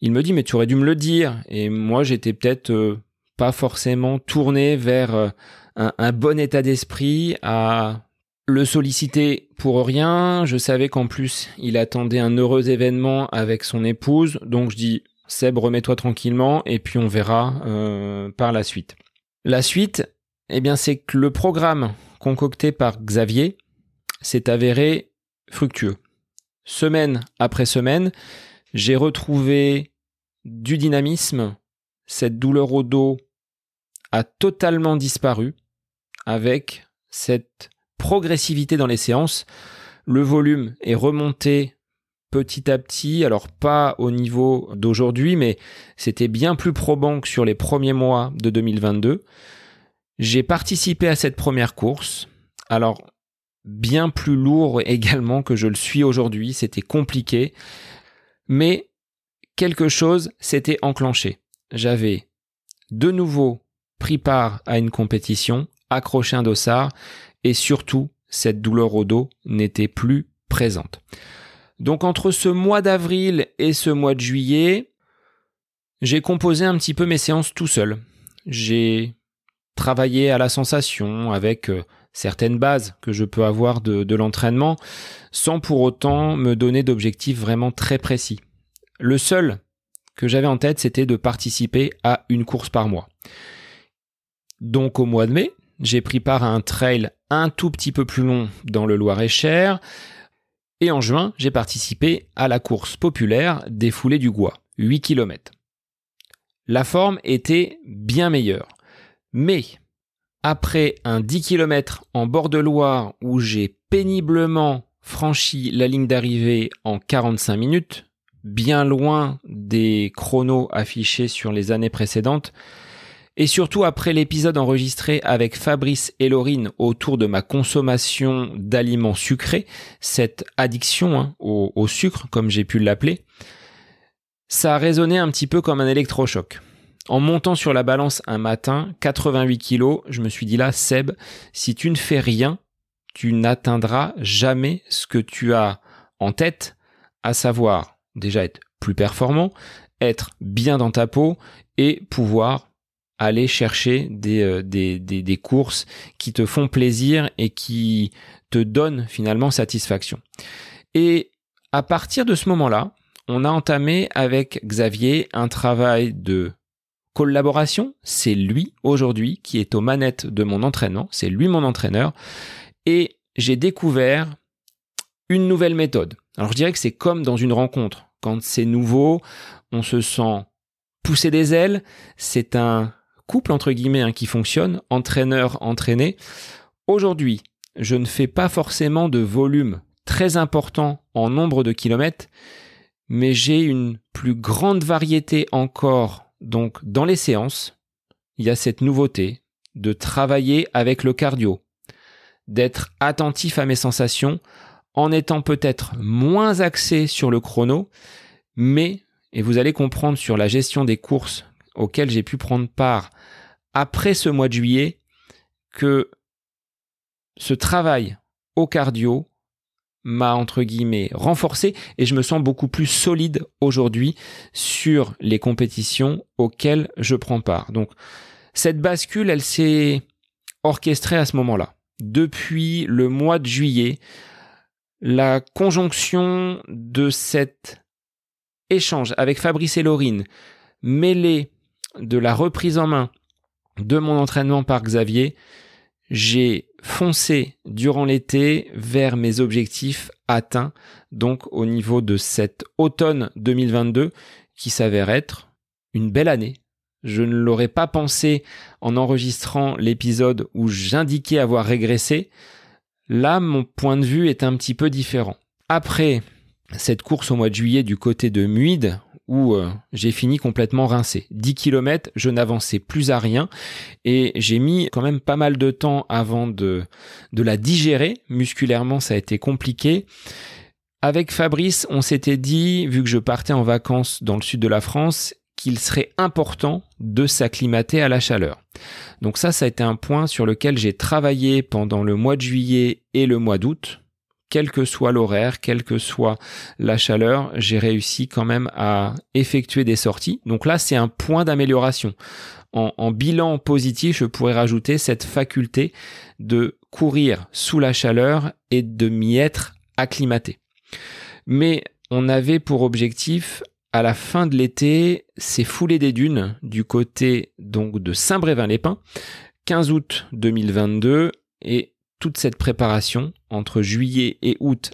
Il me dit mais tu aurais dû me le dire et moi j'étais peut-être euh, pas forcément tourné vers euh, un, bon état d'esprit à le solliciter pour rien. Je savais qu'en plus il attendait un heureux événement avec son épouse donc je dis Seb remets-toi tranquillement et puis on verra euh, par la suite. La suite, eh bien c'est que le programme concocté par Xavier s'est avéré fructueux. Semaine après semaine, j'ai retrouvé du dynamisme, cette douleur au dos a totalement disparu avec cette progressivité dans les séances. Le volume est remonté petit à petit, alors pas au niveau d'aujourd'hui, mais c'était bien plus probant que sur les premiers mois de 2022. J'ai participé à cette première course. Alors, bien plus lourd également que je le suis aujourd'hui. C'était compliqué. Mais quelque chose s'était enclenché. J'avais de nouveau pris part à une compétition, accroché un dossard, et surtout, cette douleur au dos n'était plus présente. Donc entre ce mois d'avril et ce mois de juillet, j'ai composé un petit peu mes séances tout seul. J'ai travailler à la sensation avec euh, certaines bases que je peux avoir de, l'entraînement sans pour autant me donner d'objectifs vraiment très précis. Le seul que j'avais en tête, c'était de participer à une course par mois. Donc au mois de mai, j'ai pris part à un trail un tout petit peu plus long dans le Loir-et-Cher. Et en juin, j'ai participé à la course populaire des foulées du Gois, 8 km. La forme était bien meilleure. Mais après un 10 km en bord de Loire où j'ai péniblement franchi la ligne d'arrivée en 45 minutes, bien loin des chronos affichés sur les années précédentes, et surtout après l'épisode enregistré avec Fabrice et Laurine autour de ma consommation d'aliments sucrés, cette addiction hein, au, au sucre comme j'ai pu l'appeler, ça a résonné un petit peu comme un électrochoc. En montant sur la balance un matin, 88 kilos, je me suis dit là, Seb, si tu ne fais rien, tu n'atteindras jamais ce que tu as en tête, à savoir déjà être plus performant, être bien dans ta peau et pouvoir aller chercher des, euh, des, courses qui te font plaisir et qui te donnent finalement satisfaction. Et à partir de ce moment-là, on a entamé avec Xavier un travail de collaboration, c'est lui aujourd'hui qui est aux manettes de mon entraînement, c'est lui mon entraîneur, et j'ai découvert une nouvelle méthode. Alors je dirais que c'est comme dans une rencontre. Quand c'est nouveau, on se sent pousser des ailes, c'est un couple entre guillemets hein, qui fonctionne, entraîneur entraîné. Aujourd'hui, je ne fais pas forcément de volume très important en nombre de kilomètres, mais j'ai une plus grande variété encore donc, dans les séances, il y a cette nouveauté de travailler avec le cardio, d'être attentif à mes sensations en étant peut-être moins axé sur le chrono, mais, et vous allez comprendre sur la gestion des courses auxquelles j'ai pu prendre part après ce mois de juillet, que ce travail au cardio m'a entre guillemets renforcé et je me sens beaucoup plus solide aujourd'hui sur les compétitions auxquelles je prends part. Donc cette bascule, elle s'est orchestrée à ce moment-là. Depuis le mois de juillet, la conjonction de cet échange avec Fabrice et Laurine, mêlée de la reprise en main de mon entraînement par Xavier, j'ai foncé durant l'été vers mes objectifs atteints, donc au niveau de cet automne 2022 qui s'avère être une belle année. Je ne l'aurais pas pensé en enregistrant l'épisode où j'indiquais avoir régressé. Là, mon point de vue est un petit peu différent. Après cette course au mois de juillet du côté de Muide, où euh, j'ai fini complètement rincé. 10 km, je n'avançais plus à rien et j'ai mis quand même pas mal de temps avant de, de la digérer. Musculairement, ça a été compliqué. Avec Fabrice, on s'était dit, vu que je partais en vacances dans le sud de la France, qu'il serait important de s'acclimater à la chaleur. Donc ça, ça a été un point sur lequel j'ai travaillé pendant le mois de juillet et le mois d'août quel que soit l'horaire, quelle que soit la chaleur, j'ai réussi quand même à effectuer des sorties. Donc là, c'est un point d'amélioration. En, bilan positif, je pourrais rajouter cette faculté de courir sous la chaleur et de m'y être acclimaté. Mais on avait pour objectif à la fin de l'été, ces foulées des dunes du côté donc de Saint-Brévin-les-Pins, 15 août 2022 et toute cette préparation entre juillet et août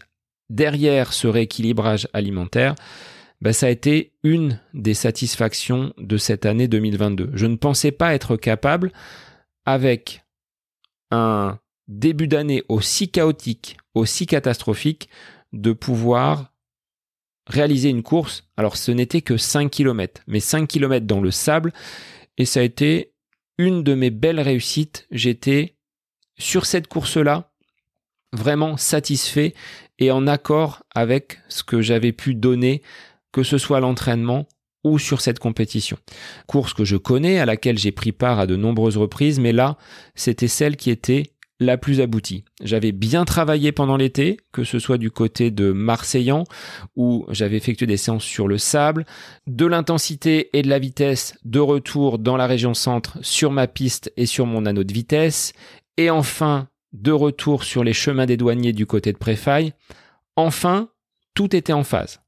derrière ce rééquilibrage alimentaire, bah, ça a été une des satisfactions de cette année 2022. Je ne pensais pas être capable, avec un début d'année aussi chaotique, aussi catastrophique, de pouvoir réaliser une course. Alors ce n'était que 5 km, mais 5 km dans le sable, et ça a été une de mes belles réussites. J'étais sur cette course-là, vraiment satisfait et en accord avec ce que j'avais pu donner, que ce soit l'entraînement ou sur cette compétition. Course que je connais, à laquelle j'ai pris part à de nombreuses reprises, mais là, c'était celle qui était la plus aboutie. J'avais bien travaillé pendant l'été, que ce soit du côté de Marseillan, où j'avais effectué des séances sur le sable, de l'intensité et de la vitesse de retour dans la région centre sur ma piste et sur mon anneau de vitesse, et enfin, de retour sur les chemins des douaniers du côté de Préfaille. Enfin, tout était en phase.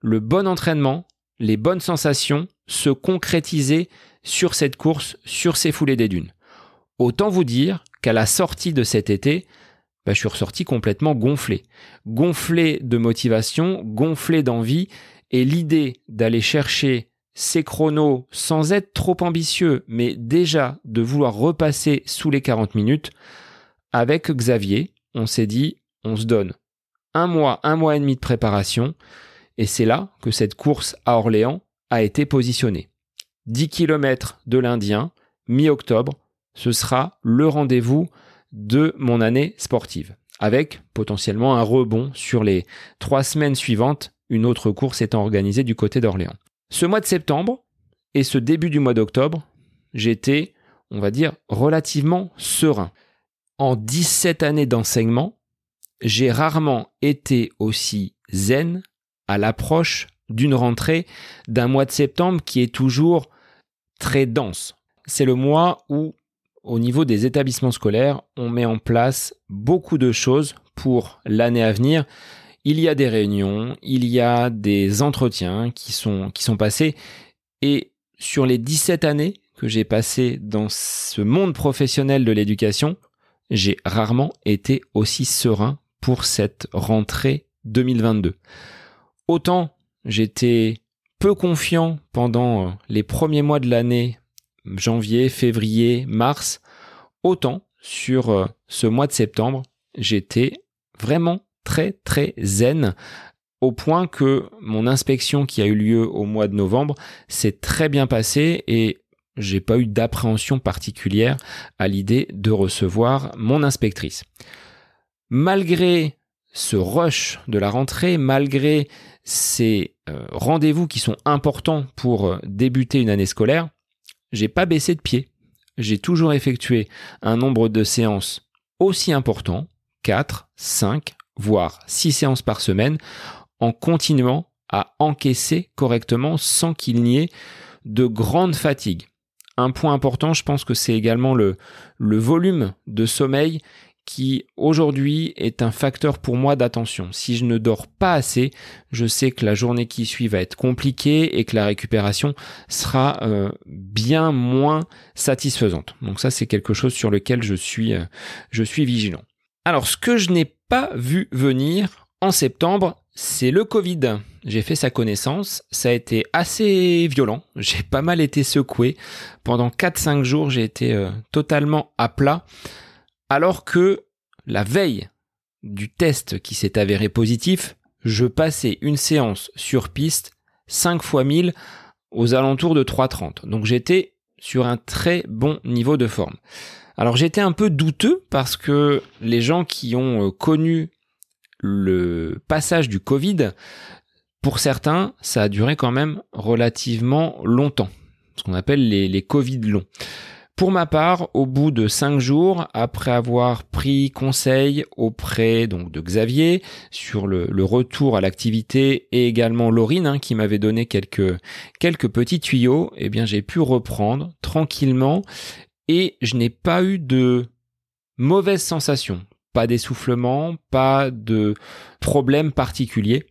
Le bon entraînement, les bonnes sensations se concrétisaient sur cette course, sur ces foulées des dunes. Autant vous dire qu'à la sortie de cet été, bah, je suis ressorti complètement gonflé. Gonflé de motivation, gonflé d'envie, et l'idée d'aller chercher ces chronos sans être trop ambitieux, mais déjà de vouloir repasser sous les 40 minutes, avec Xavier, on s'est dit, on se donne un mois, un mois et demi de préparation, et c'est là que cette course à Orléans a été positionnée. 10 km de l'Indien, mi-octobre, ce sera le rendez-vous de mon année sportive, avec potentiellement un rebond sur les trois semaines suivantes, une autre course étant organisée du côté d'Orléans. Ce mois de septembre et ce début du mois d'octobre, j'étais, on va dire, relativement serein. En 17 années d'enseignement, j'ai rarement été aussi zen à l'approche d'une rentrée d'un mois de septembre qui est toujours très dense. C'est le mois où, au niveau des établissements scolaires, on met en place beaucoup de choses pour l'année à venir il y a des réunions, il y a des entretiens qui sont, passés. Et sur les 17 années que j'ai passées dans ce monde professionnel de l'éducation, j'ai rarement été aussi serein pour cette rentrée 2022. Autant j'étais peu confiant pendant les premiers mois de l'année, janvier, février, mars, autant sur ce mois de septembre, j'étais vraiment très très zen au point que mon inspection qui a eu lieu au mois de novembre s'est très bien passée et j'ai pas eu d'appréhension particulière à l'idée de recevoir mon inspectrice. Malgré ce rush de la rentrée, malgré ces euh, rendez-vous qui sont importants pour euh, débuter une année scolaire, j'ai pas baissé de pied. J'ai toujours effectué un nombre de séances aussi important, 4, 5, voire 6 séances par semaine, en continuant à encaisser correctement sans qu'il n'y ait de grande fatigue. Un point important, je pense que c'est également le, le volume de sommeil qui aujourd'hui est un facteur pour moi d'attention. Si je ne dors pas assez, je sais que la journée qui suit va être compliquée et que la récupération sera euh, bien moins satisfaisante. Donc ça c'est quelque chose sur lequel je suis euh, je suis vigilant. Alors ce que je n'ai pas vu venir en septembre, c'est le Covid. J'ai fait sa connaissance, ça a été assez violent, j'ai pas mal été secoué. Pendant 4-5 jours, j'ai été euh, totalement à plat alors que la veille du test qui s'est avéré positif, je passais une séance sur piste 5 fois 1000 aux alentours de 3,30. Donc j'étais sur un très bon niveau de forme. Alors j'étais un peu douteux parce que les gens qui ont euh, connu le passage du Covid, pour certains, ça a duré quand même relativement longtemps, ce qu'on appelle les, Covid longs. Pour ma part, au bout de cinq jours, après avoir pris conseil auprès donc de Xavier sur le, retour à l'activité et également Laurine hein, qui m'avait donné quelques quelques petits tuyaux, eh bien j'ai pu reprendre tranquillement et je n'ai pas eu de mauvaises sensations, pas d'essoufflement, pas de problème particulier.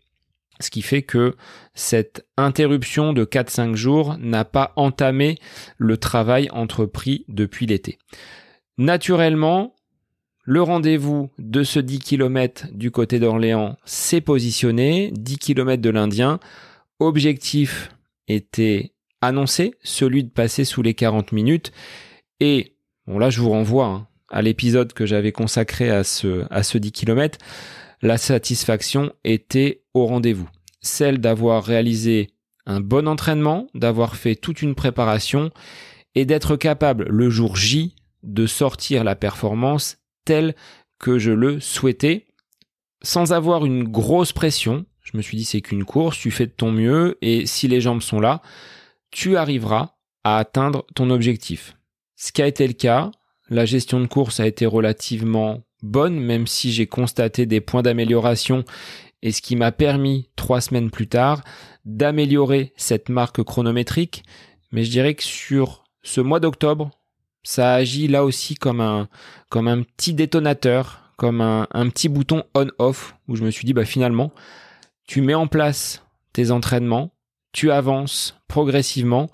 Ce qui fait que cette interruption de 4-5 jours n'a pas entamé le travail entrepris depuis l'été. Naturellement, le rendez-vous de ce 10 km du côté d'Orléans s'est positionné, 10 km de l'Indien. Objectif était annoncé, celui de passer sous les 40 minutes. Et, bon là je vous renvoie hein, à l'épisode que j'avais consacré à ce, à ce 10 km la satisfaction était au rendez-vous. Celle d'avoir réalisé un bon entraînement, d'avoir fait toute une préparation et d'être capable le jour J de sortir la performance telle que je le souhaitais sans avoir une grosse pression. Je me suis dit c'est qu'une course, tu fais de ton mieux et si les jambes sont là, tu arriveras à atteindre ton objectif. Ce qui a été le cas, la gestion de course a été relativement bonne, même si j'ai constaté des points d'amélioration et ce qui m'a permis, trois semaines plus tard, d'améliorer cette marque chronométrique. Mais je dirais que sur ce mois d'octobre, ça agit là aussi comme un, comme un petit détonateur, comme un, un petit bouton on-off, où je me suis dit, bah finalement, tu mets en place tes entraînements, tu avances progressivement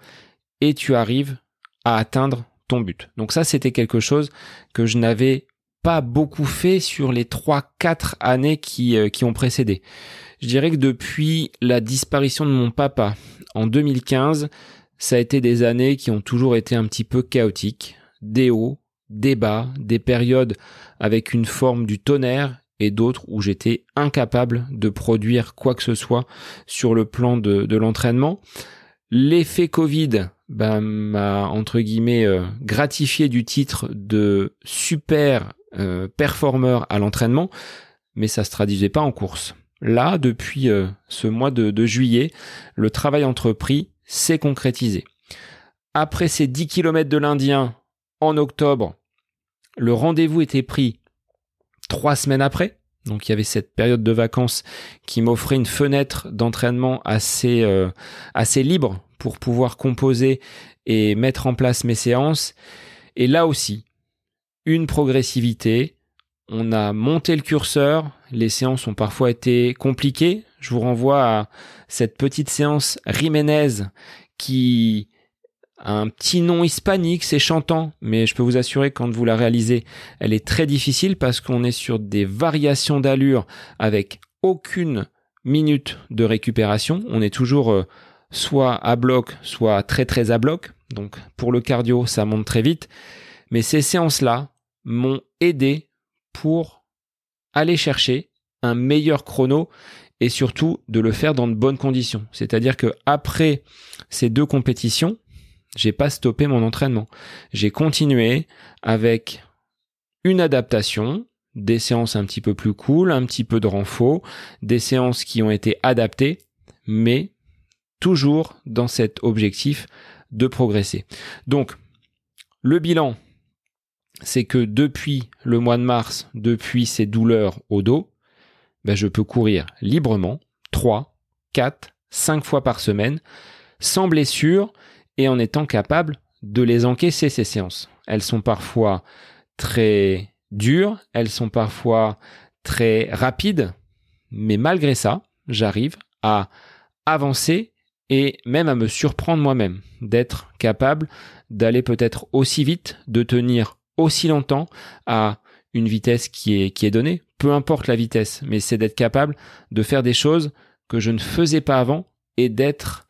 et tu arrives à atteindre but. Donc ça, c'était quelque chose que je n'avais pas beaucoup fait sur les 3-4 années qui, euh, qui ont précédé. Je dirais que depuis la disparition de mon papa en 2015, ça a été des années qui ont toujours été un petit peu chaotiques, des hauts, des bas, des périodes avec une forme du tonnerre et d'autres où j'étais incapable de produire quoi que ce soit sur le plan de l'entraînement. L'effet Covid bah, m'a entre guillemets euh, gratifié du titre de super euh, performeur à l'entraînement, mais ça se traduisait pas en course. Là, depuis euh, ce mois de, juillet, le travail entrepris s'est concrétisé. Après ces 10 km de l'Indien en octobre, le rendez-vous était pris trois semaines après. Donc il y avait cette période de vacances qui m'offrait une fenêtre d'entraînement assez, euh, assez libre pour pouvoir composer et mettre en place mes séances. Et là aussi, une progressivité. On a monté le curseur. Les séances ont parfois été compliquées. Je vous renvoie à cette petite séance Riménez qui un petit nom hispanique, c'est chantant, mais je peux vous assurer quand vous la réalisez, elle est très difficile parce qu'on est sur des variations d'allure avec aucune minute de récupération. On est toujours euh, soit à bloc, soit très très à bloc. Donc pour le cardio, ça monte très vite. Mais ces séances-là m'ont aidé pour aller chercher un meilleur chrono et surtout de le faire dans de bonnes conditions. C'est-à-dire que après ces deux compétitions, j'ai pas stoppé mon entraînement. J'ai continué avec une adaptation, des séances un petit peu plus cool, un petit peu de renfort, des séances qui ont été adaptées, mais toujours dans cet objectif de progresser. Donc, le bilan, c'est que depuis le mois de mars, depuis ces douleurs au dos, ben je peux courir librement 3, 4, 5 fois par semaine, sans blessure et en étant capable de les encaisser ces séances. Elles sont parfois très dures, elles sont parfois très rapides, mais malgré ça, j'arrive à avancer et même à me surprendre moi-même, d'être capable d'aller peut-être aussi vite, de tenir aussi longtemps à une vitesse qui est, qui est donnée, peu importe la vitesse, mais c'est d'être capable de faire des choses que je ne faisais pas avant et d'être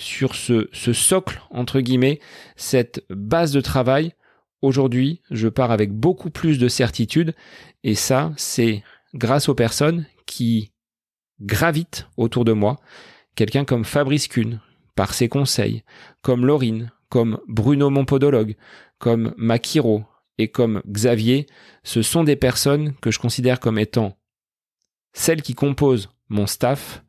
sur ce, socle, entre guillemets, cette base de travail. Aujourd'hui, je pars avec beaucoup plus de certitude et ça, c'est grâce aux personnes qui gravitent autour de moi. Quelqu'un comme Fabrice Kuhn, par ses conseils, comme Laurine, comme Bruno mon podologue, comme Makiro et comme Xavier, ce sont des personnes que je considère comme étant celles qui composent mon staff.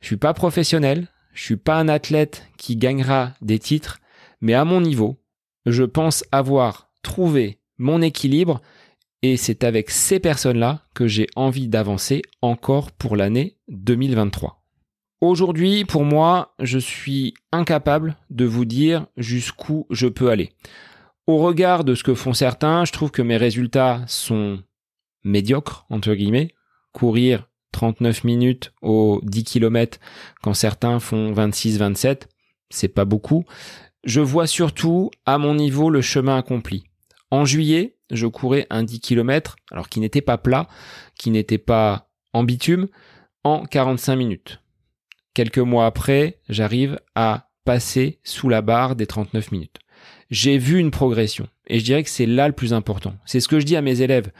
Je suis pas professionnel, je suis pas un athlète qui gagnera des titres, mais à mon niveau, je pense avoir trouvé mon équilibre et c'est avec ces personnes-là que j'ai envie d'avancer encore pour l'année 2023. Aujourd'hui, pour moi, je suis incapable de vous dire jusqu'où je peux aller. Au regard de ce que font certains, je trouve que mes résultats sont médiocres, entre guillemets. Courir 39 minutes aux 10 km quand certains font 26-27, c'est pas beaucoup. Je vois surtout à mon niveau le chemin accompli. En juillet, je courais un 10 km, alors qui n'était pas plat, qui n'était pas en bitume, en 45 minutes. Quelques mois après, j'arrive à passer sous la barre des 39 minutes. J'ai vu une progression et je dirais que c'est là le plus important. C'est ce que je dis à mes élèves.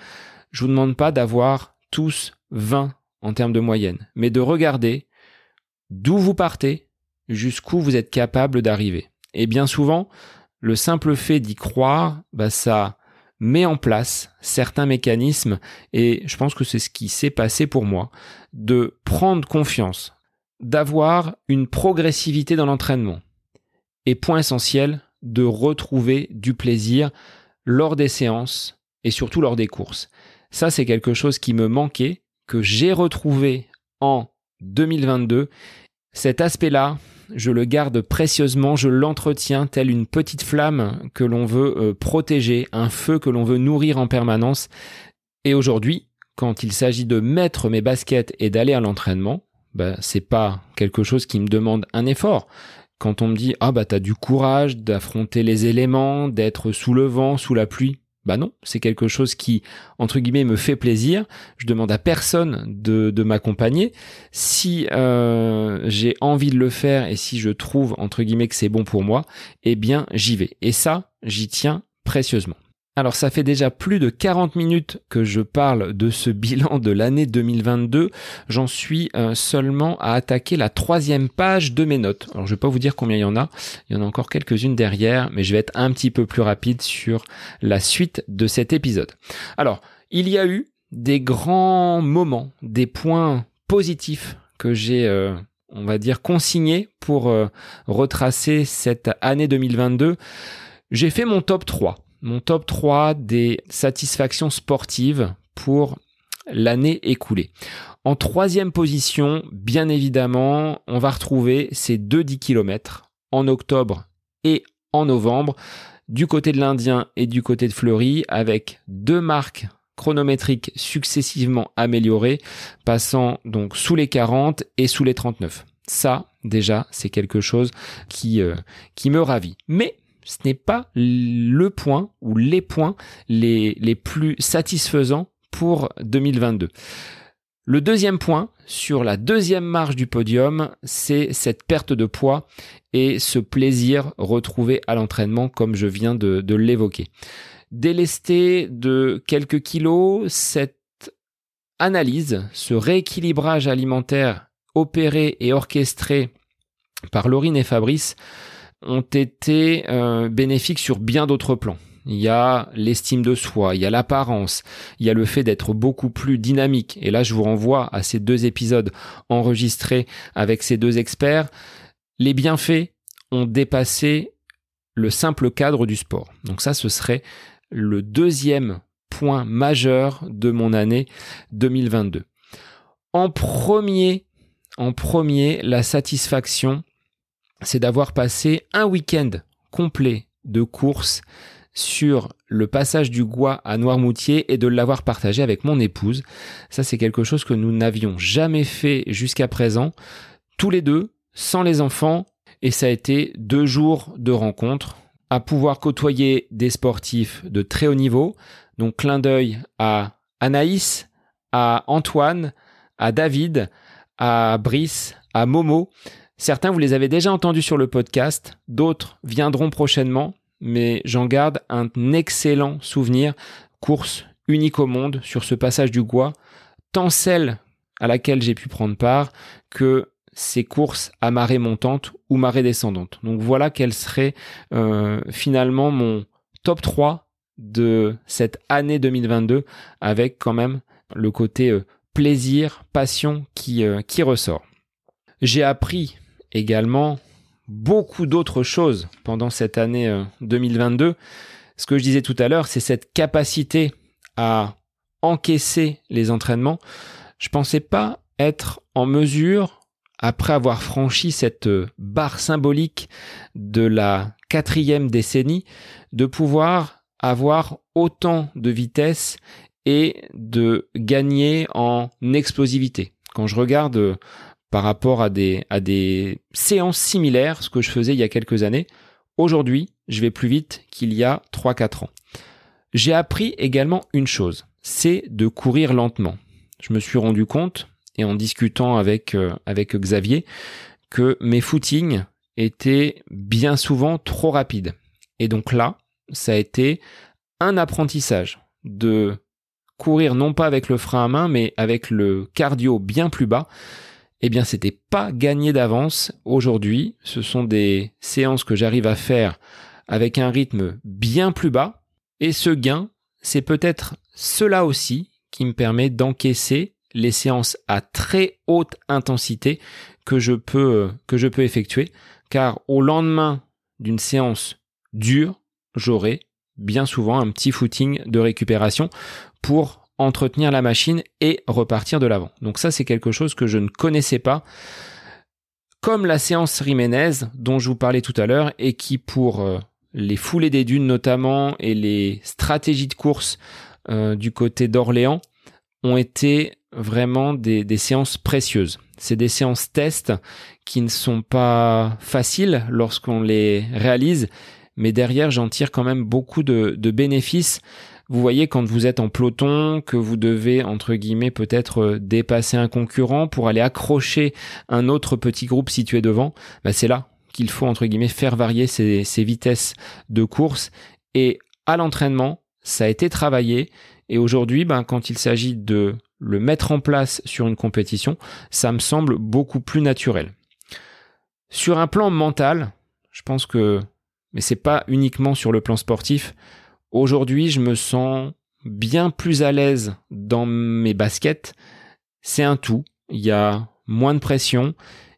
Je vous demande pas d'avoir tous 20 en termes de moyenne, mais de regarder d'où vous partez, jusqu'où vous êtes capable d'arriver. Et bien souvent, le simple fait d'y croire, bah, ça met en place certains mécanismes, et je pense que c'est ce qui s'est passé pour moi, de prendre confiance, d'avoir une progressivité dans l'entraînement. Et point essentiel, de retrouver du plaisir lors des séances et surtout lors des courses. Ça, c'est quelque chose qui me manquait que j'ai retrouvé en 2022. Cet aspect-là, je le garde précieusement, je l'entretiens tel une petite flamme que l'on veut euh, protéger, un feu que l'on veut nourrir en permanence. Et aujourd'hui, quand il s'agit de mettre mes baskets et d'aller à l'entraînement, bah, c'est pas quelque chose qui me demande un effort. Quand on me dit ah bah t'as du courage d'affronter les éléments, d'être sous le vent, sous la pluie, bah non, c'est quelque chose qui, entre guillemets, me fait plaisir. Je demande à personne de, m'accompagner. Si euh, j'ai envie de le faire et si je trouve, entre guillemets, que c'est bon pour moi, eh bien, j'y vais. Et ça, j'y tiens précieusement. Alors ça fait déjà plus de 40 minutes que je parle de ce bilan de l'année 2022. J'en suis euh, seulement à attaquer la troisième page de mes notes. Alors je vais pas vous dire combien il y en a. Il y en a encore quelques-unes derrière, mais je vais être un petit peu plus rapide sur la suite de cet épisode. Alors, il y a eu des grands moments, des points positifs que j'ai euh, on va dire consignés pour euh, retracer cette année 2022. J'ai fait mon top 3 mon top 3 des satisfactions sportives pour l'année écoulée. En troisième position, bien évidemment, on va retrouver ces deux 10 km en octobre et en novembre du côté de l'Indien et du côté de Fleury avec deux marques chronométriques successivement améliorées, passant donc sous les 40 et sous les 39. Ça, déjà, c'est quelque chose qui, euh, qui me ravit. Mais ce n'est pas le point ou les points les, plus satisfaisants pour 2022. Le deuxième point, sur la deuxième marche du podium, c'est cette perte de poids et ce plaisir retrouvé à l'entraînement comme je viens de, de l'évoquer. Délesté de quelques kilos, cette analyse, ce rééquilibrage alimentaire opéré et orchestré par Laurine et Fabrice ont été euh, bénéfiques sur bien d'autres plans. Il y a l'estime de soi, il y a l'apparence, il y a le fait d'être beaucoup plus dynamique. Et là, je vous renvoie à ces deux épisodes enregistrés avec ces deux experts. Les bienfaits ont dépassé le simple cadre du sport. Donc ça, ce serait le deuxième point majeur de mon année 2022. En premier, en premier, la satisfaction c'est d'avoir passé un week-end complet de course sur le passage du Gois à Noirmoutier et de l'avoir partagé avec mon épouse. Ça, c'est quelque chose que nous n'avions jamais fait jusqu'à présent, tous les deux, sans les enfants, et ça a été deux jours de rencontre à pouvoir côtoyer des sportifs de très haut niveau. Donc, clin d'œil à Anaïs, à Antoine, à David, à Brice, à Momo. Certains, vous les avez déjà entendus sur le podcast, d'autres viendront prochainement mais j'en garde un excellent souvenir. Course unique au monde sur ce passage du Gois, tant celle à laquelle j'ai pu prendre part que ces courses à marée montante ou marée descendante. Donc voilà quel serait euh, finalement mon top 3 de cette année 2022 avec quand même le côté euh, plaisir, passion euh, qui ressort. J'ai appris également beaucoup d'autres choses pendant cette année 2022. Euh, Ce que je disais tout à l'heure, c'est cette capacité à encaisser les entraînements. Je pensais pas être en mesure, après avoir franchi cette euh, barre symbolique de la quatrième décennie, de pouvoir avoir autant de vitesse et de gagner en explosivité. Quand je regarde euh, par rapport à des, séances similaires, ce que je faisais il y a quelques années. Aujourd'hui, je vais plus vite qu'il y a 3-4 ans. J'ai appris également une chose, c'est de courir lentement. Je me suis rendu compte, et en discutant avec, euh, avec Xavier, que mes footings étaient bien souvent trop rapides. Et donc là, ça a été un apprentissage de courir non pas avec le frein à main, mais avec le cardio bien plus bas eh bien c'était pas gagné d'avance aujourd'hui. Ce sont des séances que j'arrive à faire avec un rythme bien plus bas. Et ce gain, c'est peut-être cela aussi qui me permet d'encaisser les séances à très haute intensité que je peux, que je peux effectuer. Car au lendemain d'une séance dure, j'aurai bien souvent un petit footing de récupération pour entretenir la machine et repartir de l'avant. Donc ça, c'est quelque chose que je ne connaissais pas. Comme la séance Riménez dont je vous parlais tout à l'heure et qui pour euh, les foulées des dunes notamment et les stratégies de course euh, du côté d'Orléans ont été vraiment des, séances précieuses. C'est des séances test qui ne sont pas faciles lorsqu'on les réalise, mais derrière j'en tire quand même beaucoup de bénéfices vous voyez quand vous êtes en peloton que vous devez entre guillemets peut-être euh, dépasser un concurrent pour aller accrocher un autre petit groupe situé devant, bah c'est là qu'il faut entre guillemets faire varier ses, vitesses de course. Et à l'entraînement ça a été travaillé. Et aujourd'hui ben, quand il s'agit de le mettre en place sur une compétition ça me semble beaucoup plus naturel. Sur un plan mental je pense que mais c'est pas uniquement sur le plan sportif Aujourd'hui, je me sens bien plus à l'aise dans mes baskets. C'est un tout. Il y a moins de pression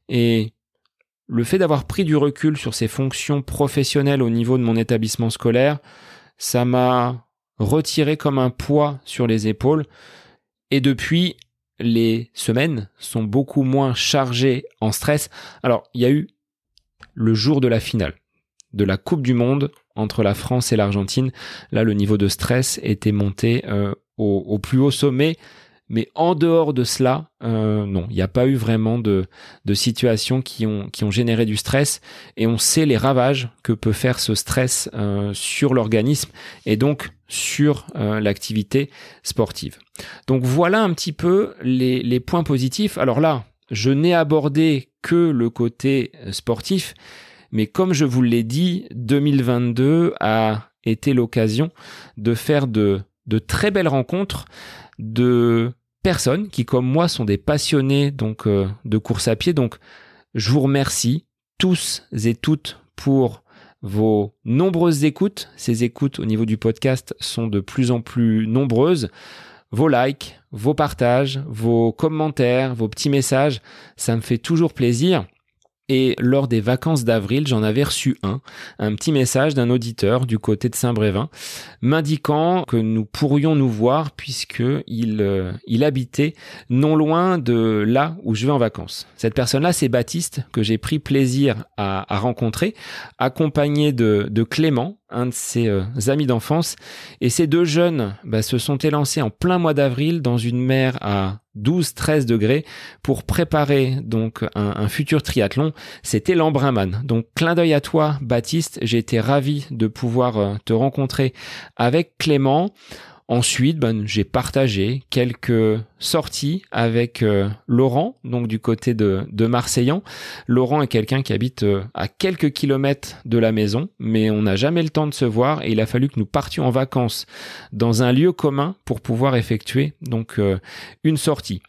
et le fait d'avoir pris du recul sur ces fonctions professionnelles au niveau de mon établissement scolaire, ça m'a retiré comme un poids sur les épaules. Et depuis, les semaines sont beaucoup moins chargées en stress. Alors, il y a eu le jour de la finale de la Coupe du Monde entre la France et l'Argentine. Là, le niveau de stress était monté euh, au, plus haut sommet. Mais en dehors de cela, euh, non, il n'y a pas eu vraiment de, de situations qui ont, généré du stress. Et on sait les ravages que peut faire ce stress euh, sur l'organisme et donc sur l'activité sportive. Donc voilà un petit peu les points positifs. Alors là, je n'ai abordé que le côté sportif, mais comme je vous l'ai dit, 2022 a été l'occasion de faire de, très belles rencontres de personnes qui, comme moi, sont des passionnés donc euh, de course à pied. Donc, je vous remercie tous et toutes pour vos nombreuses écoutes. Ces écoutes au niveau du podcast sont de plus en plus nombreuses. Vos likes, vos partages, vos commentaires, vos petits messages, ça me fait toujours plaisir. Et lors des vacances d'avril, j'en avais reçu un, un petit message d'un auditeur du côté de Saint-Brévin, m'indiquant que nous pourrions nous voir puisque il, euh, habitait non loin de là où je vais en vacances. Cette personne-là, c'est Baptiste, que j'ai pris plaisir à, à rencontrer, accompagné de Clément, un de ses euh, amis d'enfance. Et ces deux jeunes bah, se sont élancés en plein mois d'avril dans une mer à 12-13 degrés pour préparer donc un, futur triathlon. C'était l'Embrunman. Donc clin d'œil à toi, Baptiste. J'ai été ravi de pouvoir euh, te rencontrer avec Clément. Ensuite, ben, j'ai partagé quelques sorties avec euh, Laurent, donc du côté de, de Marseillan. Laurent est quelqu'un qui habite euh, à quelques kilomètres de la maison, mais on n'a jamais le temps de se voir et il a fallu que nous partions en vacances dans un lieu commun pour pouvoir effectuer donc euh, une sortie.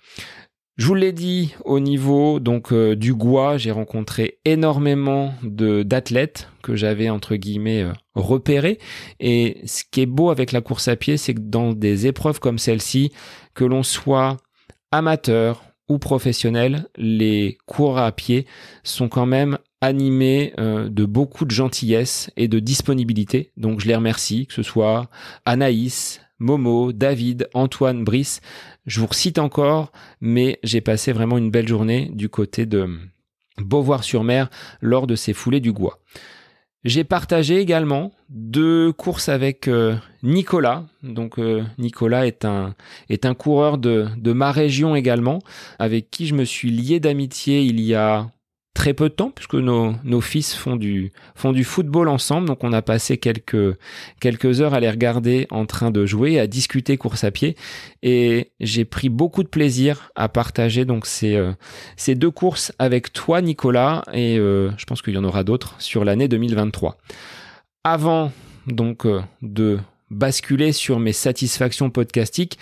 Je vous l'ai dit au niveau donc euh, du Gois, j'ai rencontré énormément de d'athlètes que j'avais entre guillemets euh, repérés et ce qui est beau avec la course à pied, c'est que dans des épreuves comme celle-ci, que l'on soit amateur ou professionnel, les cours à pied sont quand même animés euh, de beaucoup de gentillesse et de disponibilité. Donc je les remercie, que ce soit Anaïs, Momo, David, Antoine, Brice. Je vous recite encore, mais j'ai passé vraiment une belle journée du côté de Beauvoir-sur-Mer lors de ces foulées du Gois. J'ai partagé également deux courses avec euh, Nicolas. Donc euh, Nicolas est un est un coureur de de ma région également, avec qui je me suis lié d'amitié il y a très peu de temps puisque nos, fils font du font du football ensemble. Donc on a passé quelques quelques heures à les regarder en train de jouer à discuter course à pied. Et j'ai pris beaucoup de plaisir à partager donc ces euh, deux courses avec toi Nicolas. Et euh, je pense qu'il y en aura d'autres sur l'année 2023 avant donc euh, de basculer sur mes satisfactions podcastiques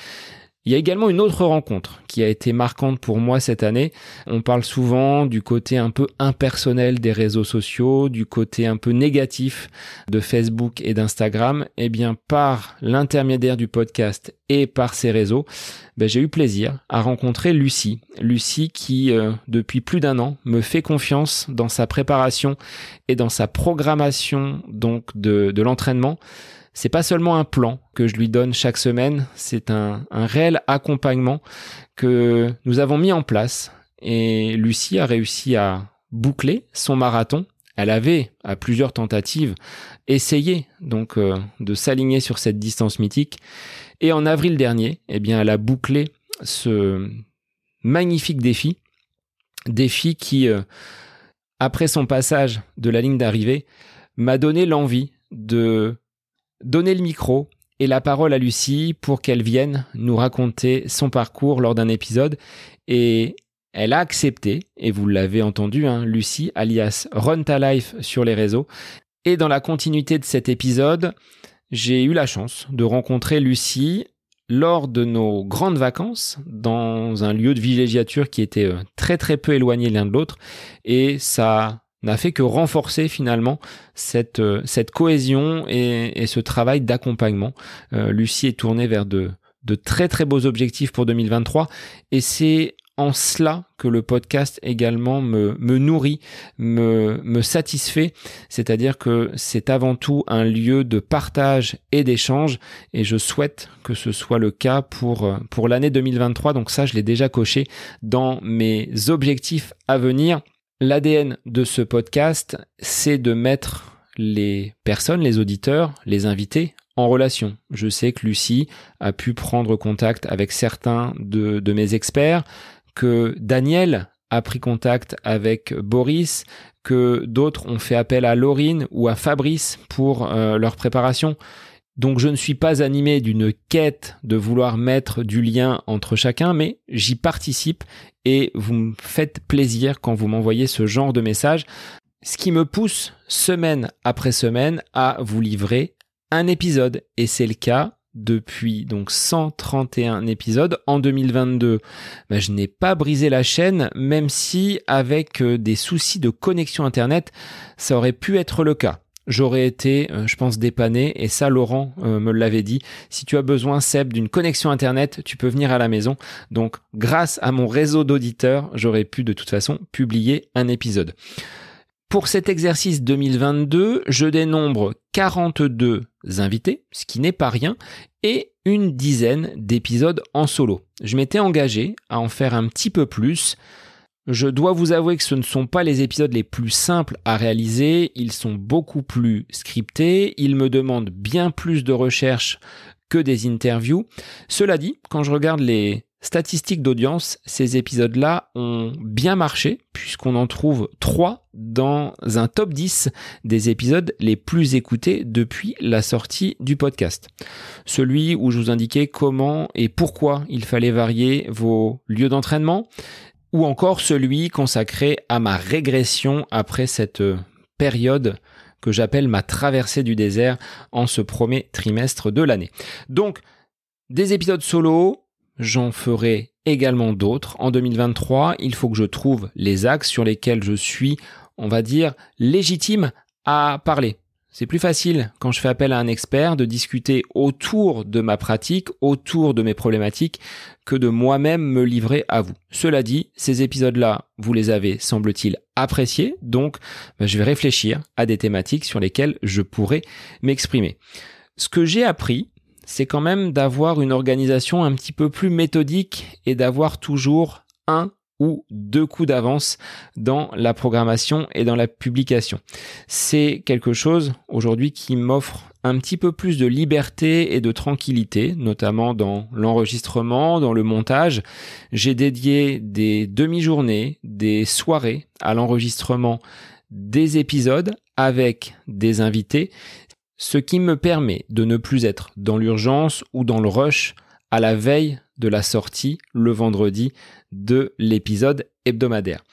il y a également une autre rencontre qui a été marquante pour moi cette année. On parle souvent du côté un peu impersonnel des réseaux sociaux, du côté un peu négatif de Facebook et d'Instagram. Eh bien, par l'intermédiaire du podcast et par ces réseaux, ben, j'ai eu plaisir à rencontrer Lucie. Lucie qui, euh, depuis plus d'un an, me fait confiance dans sa préparation et dans sa programmation donc de, de l'entraînement c'est pas seulement un plan que je lui donne chaque semaine, c'est un, réel accompagnement que nous avons mis en place. Et Lucie a réussi à boucler son marathon. Elle avait, à plusieurs tentatives, essayé donc euh, de s'aligner sur cette distance mythique. Et en avril dernier, eh bien, elle a bouclé ce magnifique défi, défi qui, euh, après son passage de la ligne d'arrivée, m'a donné l'envie de donner le micro et la parole à Lucie pour qu'elle vienne nous raconter son parcours lors d'un épisode. Et elle a accepté, et vous l'avez entendu, hein, Lucie, alias Run Ta Life sur les réseaux. Et dans la continuité de cet épisode, j'ai eu la chance de rencontrer Lucie lors de nos grandes vacances dans un lieu de villégiature qui était euh, très très peu éloigné l'un de l'autre. Et ça n'a fait que renforcer finalement cette, euh, cette cohésion et, ce travail d'accompagnement. Euh, Lucie est tournée vers de, de très très beaux objectifs pour 2023 et c'est en cela que le podcast également me, me nourrit, me, me satisfait, c'est-à-dire que c'est avant tout un lieu de partage et d'échange et je souhaite que ce soit le cas pour, pour l'année 2023, donc ça je l'ai déjà coché dans mes objectifs à venir. L'ADN de ce podcast, c'est de mettre les personnes, les auditeurs, les invités en relation. Je sais que Lucie a pu prendre contact avec certains de, mes experts, que Daniel a pris contact avec Boris, que d'autres ont fait appel à Laurine ou à Fabrice pour euh, leur préparation. Donc je ne suis pas animé d'une quête de vouloir mettre du lien entre chacun, mais j'y participe et vous me faites plaisir quand vous m'envoyez ce genre de message, ce qui me pousse semaine après semaine à vous livrer un épisode. Et c'est le cas depuis donc 131 épisodes. En 2022, ben, je n'ai pas brisé la chaîne, même si avec euh, des soucis de connexion Internet, ça aurait pu être le cas j'aurais été, euh, je pense, dépanné. Et ça, Laurent euh, me l'avait dit. Si tu as besoin, Seb, d'une connexion Internet, tu peux venir à la maison. Donc, grâce à mon réseau d'auditeurs, j'aurais pu de toute façon publier un épisode. Pour cet exercice 2022, je dénombre 42 invités, ce qui n'est pas rien, et une dizaine d'épisodes en solo. Je m'étais engagé à en faire un petit peu plus. Je dois vous avouer que ce ne sont pas les épisodes les plus simples à réaliser, ils sont beaucoup plus scriptés, ils me demandent bien plus de recherche que des interviews. Cela dit, quand je regarde les statistiques d'audience, ces épisodes-là ont bien marché, puisqu'on en trouve trois dans un top 10 des épisodes les plus écoutés depuis la sortie du podcast. Celui où je vous indiquais comment et pourquoi il fallait varier vos lieux d'entraînement, ou encore celui consacré à ma régression après cette période que j'appelle ma traversée du désert en ce premier trimestre de l'année. Donc, des épisodes solo, j'en ferai également d'autres. En 2023, il faut que je trouve les axes sur lesquels je suis, on va dire, légitime à parler. C'est plus facile quand je fais appel à un expert de discuter autour de ma pratique, autour de mes problématiques, que de moi-même me livrer à vous. Cela dit, ces épisodes-là, vous les avez, semble-t-il, appréciés, donc bah, je vais réfléchir à des thématiques sur lesquelles je pourrais m'exprimer. Ce que j'ai appris, c'est quand même d'avoir une organisation un petit peu plus méthodique et d'avoir toujours un ou deux coups d'avance dans la programmation et dans la publication. C'est quelque chose aujourd'hui qui m'offre un petit peu plus de liberté et de tranquillité, notamment dans l'enregistrement, dans le montage. J'ai dédié des demi-journées, des soirées à l'enregistrement des épisodes avec des invités, ce qui me permet de ne plus être dans l'urgence ou dans le rush à la veille de la sortie le vendredi de l'épisode hebdomadaire.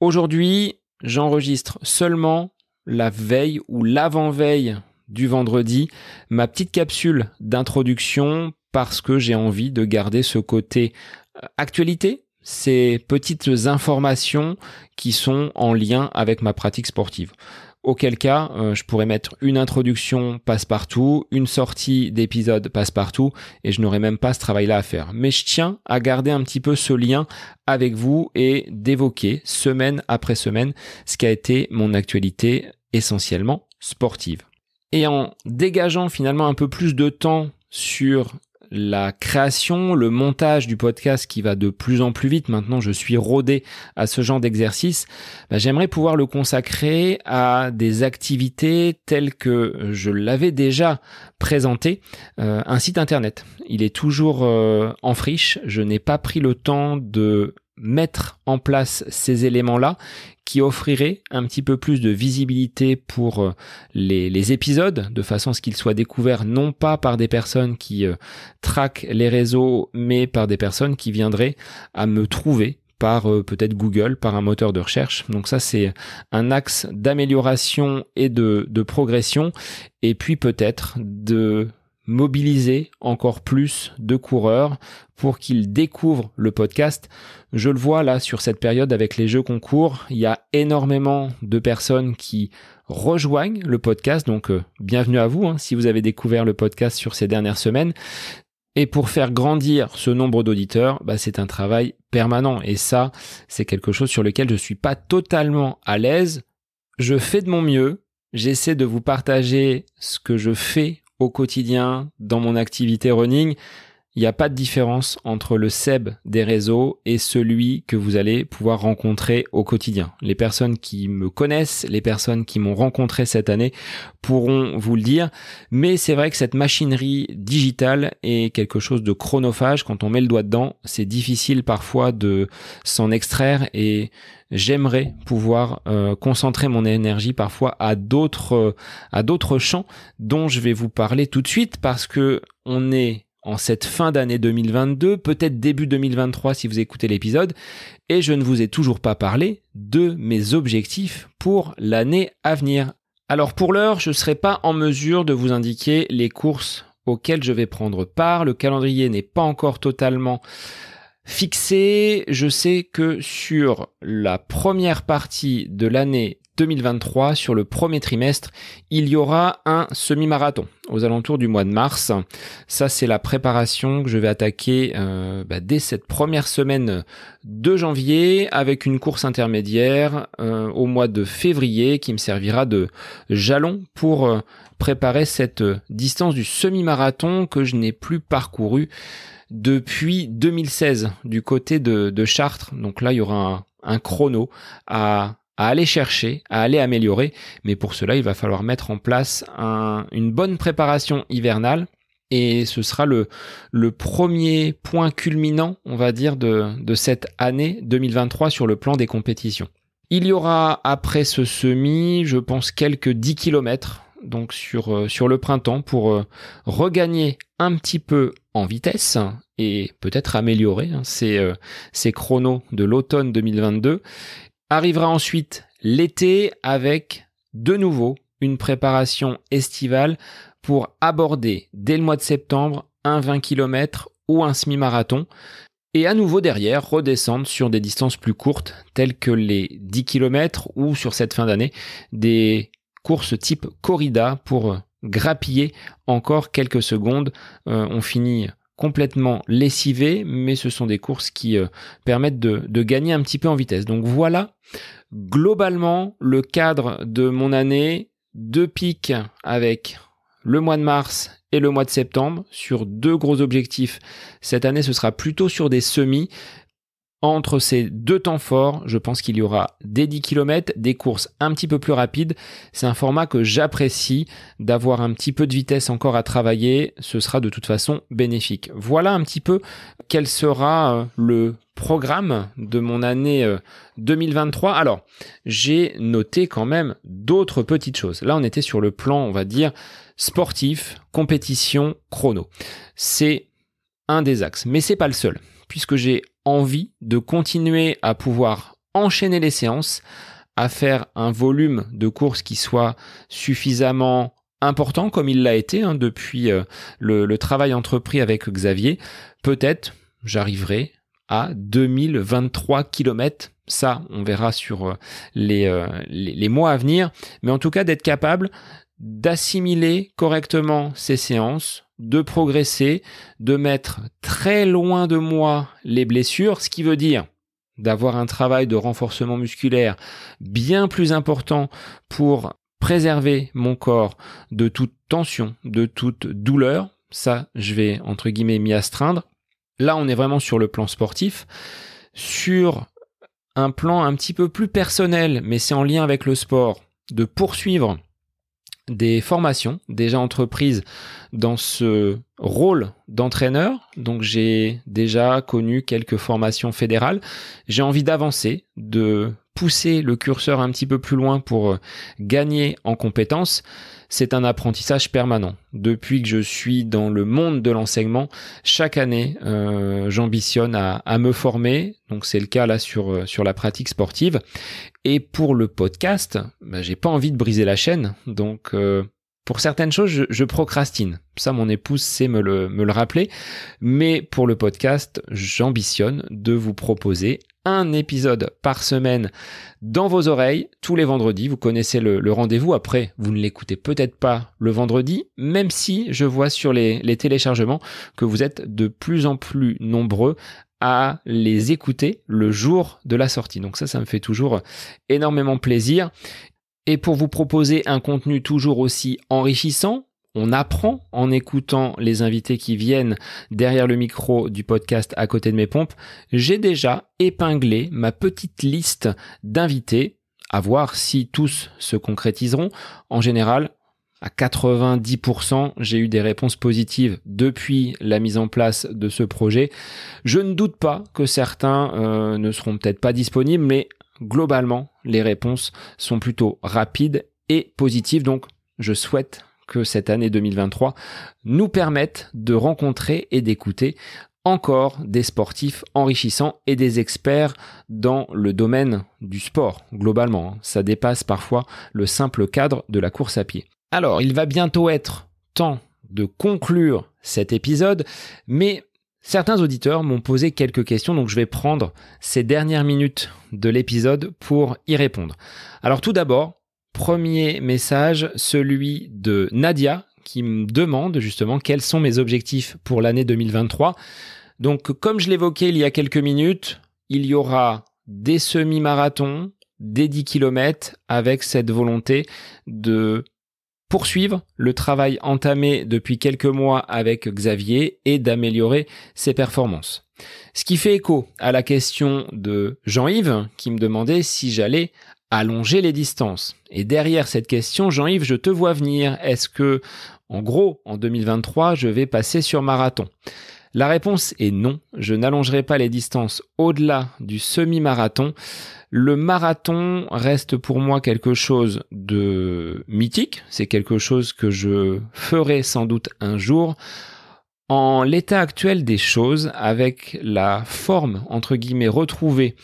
Aujourd'hui, j'enregistre seulement la veille ou l'avant-veille du vendredi ma petite capsule d'introduction parce que j'ai envie de garder ce côté euh, actualité, ces petites informations qui sont en lien avec ma pratique sportive auquel cas euh, je pourrais mettre une introduction passe-partout, une sortie d'épisode passe-partout, et je n'aurais même pas ce travail-là à faire. Mais je tiens à garder un petit peu ce lien avec vous et d'évoquer semaine après semaine ce qui a été mon actualité essentiellement sportive. Et en dégageant finalement un peu plus de temps sur la création, le montage du podcast qui va de plus en plus vite. Maintenant, je suis rodé à ce genre d'exercice. Bah, j'aimerais pouvoir le consacrer à des activités telles que je l'avais déjà présenté, euh, un site internet. Il est toujours euh, en friche. Je n'ai pas pris le temps de mettre en place ces éléments-là qui offriraient un petit peu plus de visibilité pour euh, les, épisodes, de façon à ce qu'ils soient découverts non pas par des personnes qui euh, traquent les réseaux, mais par des personnes qui viendraient à me trouver par euh, peut-être Google, par un moteur de recherche. Donc ça, c'est un axe d'amélioration et de, de progression. Et puis peut-être de mobiliser encore plus de coureurs pour qu'ils découvrent le podcast. Je le vois là sur cette période avec les jeux concours, il y a énormément de personnes qui rejoignent le podcast, donc euh, bienvenue à vous hein, si vous avez découvert le podcast sur ces dernières semaines. Et pour faire grandir ce nombre d'auditeurs, bah, c'est un travail permanent. Et ça, c'est quelque chose sur lequel je suis pas totalement à l'aise. Je fais de mon mieux. J'essaie de vous partager ce que je fais au quotidien dans mon activité running, il n'y a pas de différence entre le SEB des réseaux et celui que vous allez pouvoir rencontrer au quotidien. Les personnes qui me connaissent, les personnes qui m'ont rencontré cette année pourront vous le dire. Mais c'est vrai que cette machinerie digitale est quelque chose de chronophage. Quand on met le doigt dedans, c'est difficile parfois de s'en extraire et j'aimerais pouvoir euh, concentrer mon énergie parfois à d'autres à d'autres champs dont je vais vous parler tout de suite parce que on est en cette fin d'année 2022, peut-être début 2023 si vous écoutez l'épisode, et je ne vous ai toujours pas parlé de mes objectifs pour l'année à venir. Alors pour l'heure, je ne serai pas en mesure de vous indiquer les courses auxquelles je vais prendre part, le calendrier n'est pas encore totalement fixé. Je sais que sur la première partie de l'année 2023, sur le premier trimestre, il y aura un semi-marathon aux alentours du mois de mars. Ça, c'est la préparation que je vais attaquer euh, bah, dès cette première semaine de janvier avec une course intermédiaire euh, au mois de février qui me servira de jalon pour euh, préparer cette distance du semi-marathon que je n'ai plus parcouru depuis 2016 du côté de, Chartres. Donc là, il y aura un chrono à, aller chercher, à aller améliorer. Mais pour cela, il va falloir mettre en place une bonne préparation hivernale. Et ce sera le, premier point culminant, on va dire, de, de cette année 2023 sur le plan des compétitions. Il y aura après ce semi, je pense, quelques 10 km donc sur, euh, sur le printemps pour euh, regagner un petit peu en vitesse et peut-être améliorer hein, ces, euh, ces chronos de l'automne 2022. Arrivera ensuite l'été avec de nouveau une préparation estivale pour aborder dès le mois de septembre un 20 km ou un semi-marathon et à nouveau derrière redescendre sur des distances plus courtes telles que les 10 km ou sur cette fin d'année des course type corrida pour grappiller encore quelques secondes. Euh, on finit complètement lessivé, mais ce sont des courses qui euh, permettent de, de, gagner un petit peu en vitesse. Donc voilà, globalement, le cadre de mon année, deux pics avec le mois de mars et le mois de septembre sur deux gros objectifs. Cette année, ce sera plutôt sur des semis, entre ces deux temps forts, je pense qu'il y aura des 10 km, des courses un petit peu plus rapides. C'est un format que j'apprécie d'avoir un petit peu de vitesse encore à travailler. Ce sera de toute façon bénéfique. Voilà un petit peu quel sera euh, le programme de mon année 2023. Euh, Alors, j'ai noté quand même d'autres petites choses. Là, on était sur le plan, on va dire, sportif, compétition, chrono. C'est un des axes, mais c'est pas le seul, puisque j'ai envie de continuer à pouvoir enchaîner les séances, à faire un volume de courses qui soit suffisamment important comme il l'a été hein, depuis euh, le, travail entrepris avec Xavier, peut-être j'arriverai à 2023 km. Ça, on verra sur euh, euh, les, mois à venir. Mais en tout cas, d'être capable d'assimiler correctement ces séances, de progresser, de mettre très loin de moi les blessures, ce qui veut dire d'avoir un travail de renforcement musculaire bien plus important pour préserver mon corps de toute tension, de toute douleur. Ça, je vais entre guillemets m'y astreindre. Là, on est vraiment sur le plan sportif. Sur un plan un petit peu plus personnel, mais c'est en lien avec le sport, de poursuivre des formations déjà entreprises dans ce rôle d'entraîneur. Donc j'ai déjà connu quelques formations fédérales. J'ai envie d'avancer, de pousser le curseur un petit peu plus loin pour euh, gagner en compétences, c'est un apprentissage permanent. Depuis que je suis dans le monde de l'enseignement, chaque année, euh, j'ambitionne à, me former. Donc c'est le cas là sur euh, la pratique sportive. Et pour le podcast, bah, j'ai pas envie de briser la chaîne. Donc pour certaines choses, je, procrastine. Ça, mon épouse sait me le, me le rappeler. Mais pour le podcast, j'ambitionne de vous proposer un épisode par semaine dans vos oreilles tous les vendredis. Vous connaissez le, rendez-vous. Après, vous ne l'écoutez peut-être pas le vendredi, même si je vois sur les, les téléchargements que vous êtes de plus en plus nombreux à les écouter le jour de la sortie. Donc ça, ça me fait toujours énormément plaisir. Et pour vous proposer un contenu toujours aussi enrichissant, on apprend en écoutant les invités qui viennent derrière le micro du podcast à côté de mes pompes. J'ai déjà épinglé ma petite liste d'invités, à voir si tous se concrétiseront. En général, à 90%, j'ai eu des réponses positives depuis la mise en place de ce projet. Je ne doute pas que certains euh, ne seront peut-être pas disponibles, mais globalement, les réponses sont plutôt rapides et positives. Donc, je souhaite que cette année 2023 nous permette de rencontrer et d'écouter encore des sportifs enrichissants et des experts dans le domaine du sport globalement. Ça dépasse parfois le simple cadre de la course à pied. Alors, il va bientôt être temps de conclure cet épisode, mais certains auditeurs m'ont posé quelques questions, donc je vais prendre ces dernières minutes de l'épisode pour y répondre. Alors tout d'abord, Premier message, celui de Nadia, qui me demande justement quels sont mes objectifs pour l'année 2023. Donc, comme je l'évoquais il y a quelques minutes, il y aura des semi-marathons, des 10 km avec cette volonté de poursuivre le travail entamé depuis quelques mois avec Xavier et d'améliorer ses performances. Ce qui fait écho à la question de Jean-Yves qui me demandait si j'allais allonger les distances. Et derrière cette question, Jean-Yves, je te vois venir. Est-ce que, en gros, en 2023, je vais passer sur marathon? La réponse est non. Je n'allongerai pas les distances au-delà du semi-marathon. Le marathon reste pour moi quelque chose de mythique. C'est quelque chose que je ferai sans doute un jour. En l'état actuel des choses, avec la forme entre guillemets retrouvée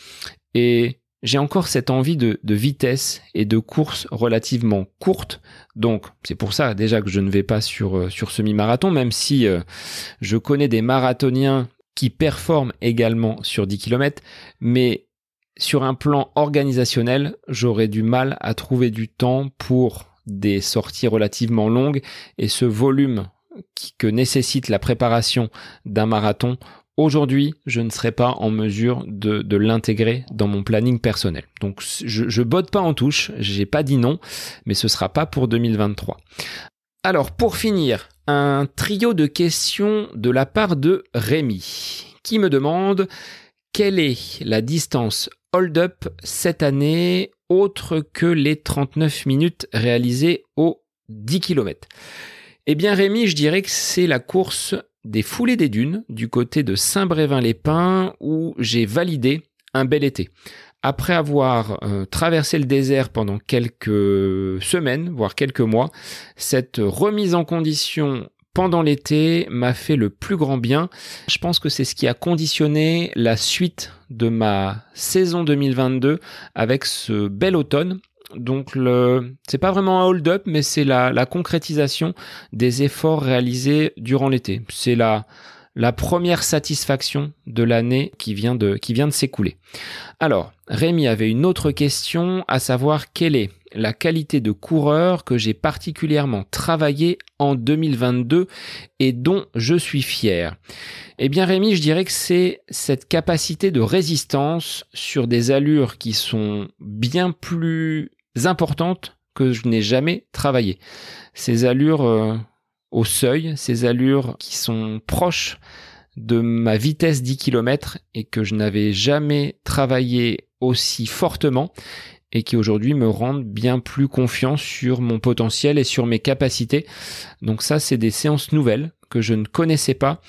et j'ai encore cette envie de, vitesse et de course relativement courte. Donc c'est pour ça déjà que je ne vais pas sur, euh, sur semi-marathon, même si euh, je connais des marathoniens qui performent également sur 10 km, mais sur un plan organisationnel, j'aurais du mal à trouver du temps pour des sorties relativement longues et ce volume que nécessite la préparation d'un marathon Aujourd'hui, je ne serai pas en mesure de, l'intégrer dans mon planning personnel. Donc, je, je botte pas en touche, j'ai pas dit non, mais ce sera pas pour 2023. Alors, pour finir, un trio de questions de la part de Rémi, qui me demande quelle est la distance hold-up cette année autre que les 39 minutes réalisées aux 10 km. Eh bien Rémi, je dirais que c'est la course des foulées des dunes du côté de Saint-Brévin-les-Pins où j'ai validé un bel été. Après avoir euh, traversé le désert pendant quelques semaines, voire quelques mois, cette remise en condition pendant l'été m'a fait le plus grand bien. Je pense que c'est ce qui a conditionné la suite de ma saison 2022 avec ce bel automne donc le, c'est pas vraiment un hold-up, mais c'est la, concrétisation des efforts réalisés durant l'été. C'est la, la première satisfaction de l'année qui vient de, qui vient de s'écouler. Alors, Rémi avait une autre question, à savoir quelle est la qualité de coureur que j'ai particulièrement travaillé en 2022 et dont je suis fier. Eh bien Rémi, je dirais que c'est cette capacité de résistance sur des allures qui sont bien plus importantes que je n'ai jamais travaillé. Ces allures euh, au seuil, ces allures qui sont proches de ma vitesse 10 km et que je n'avais jamais travaillé aussi fortement et qui aujourd'hui me rendent bien plus confiant sur mon potentiel et sur mes capacités. Donc ça, c'est des séances nouvelles que je ne connaissais pas,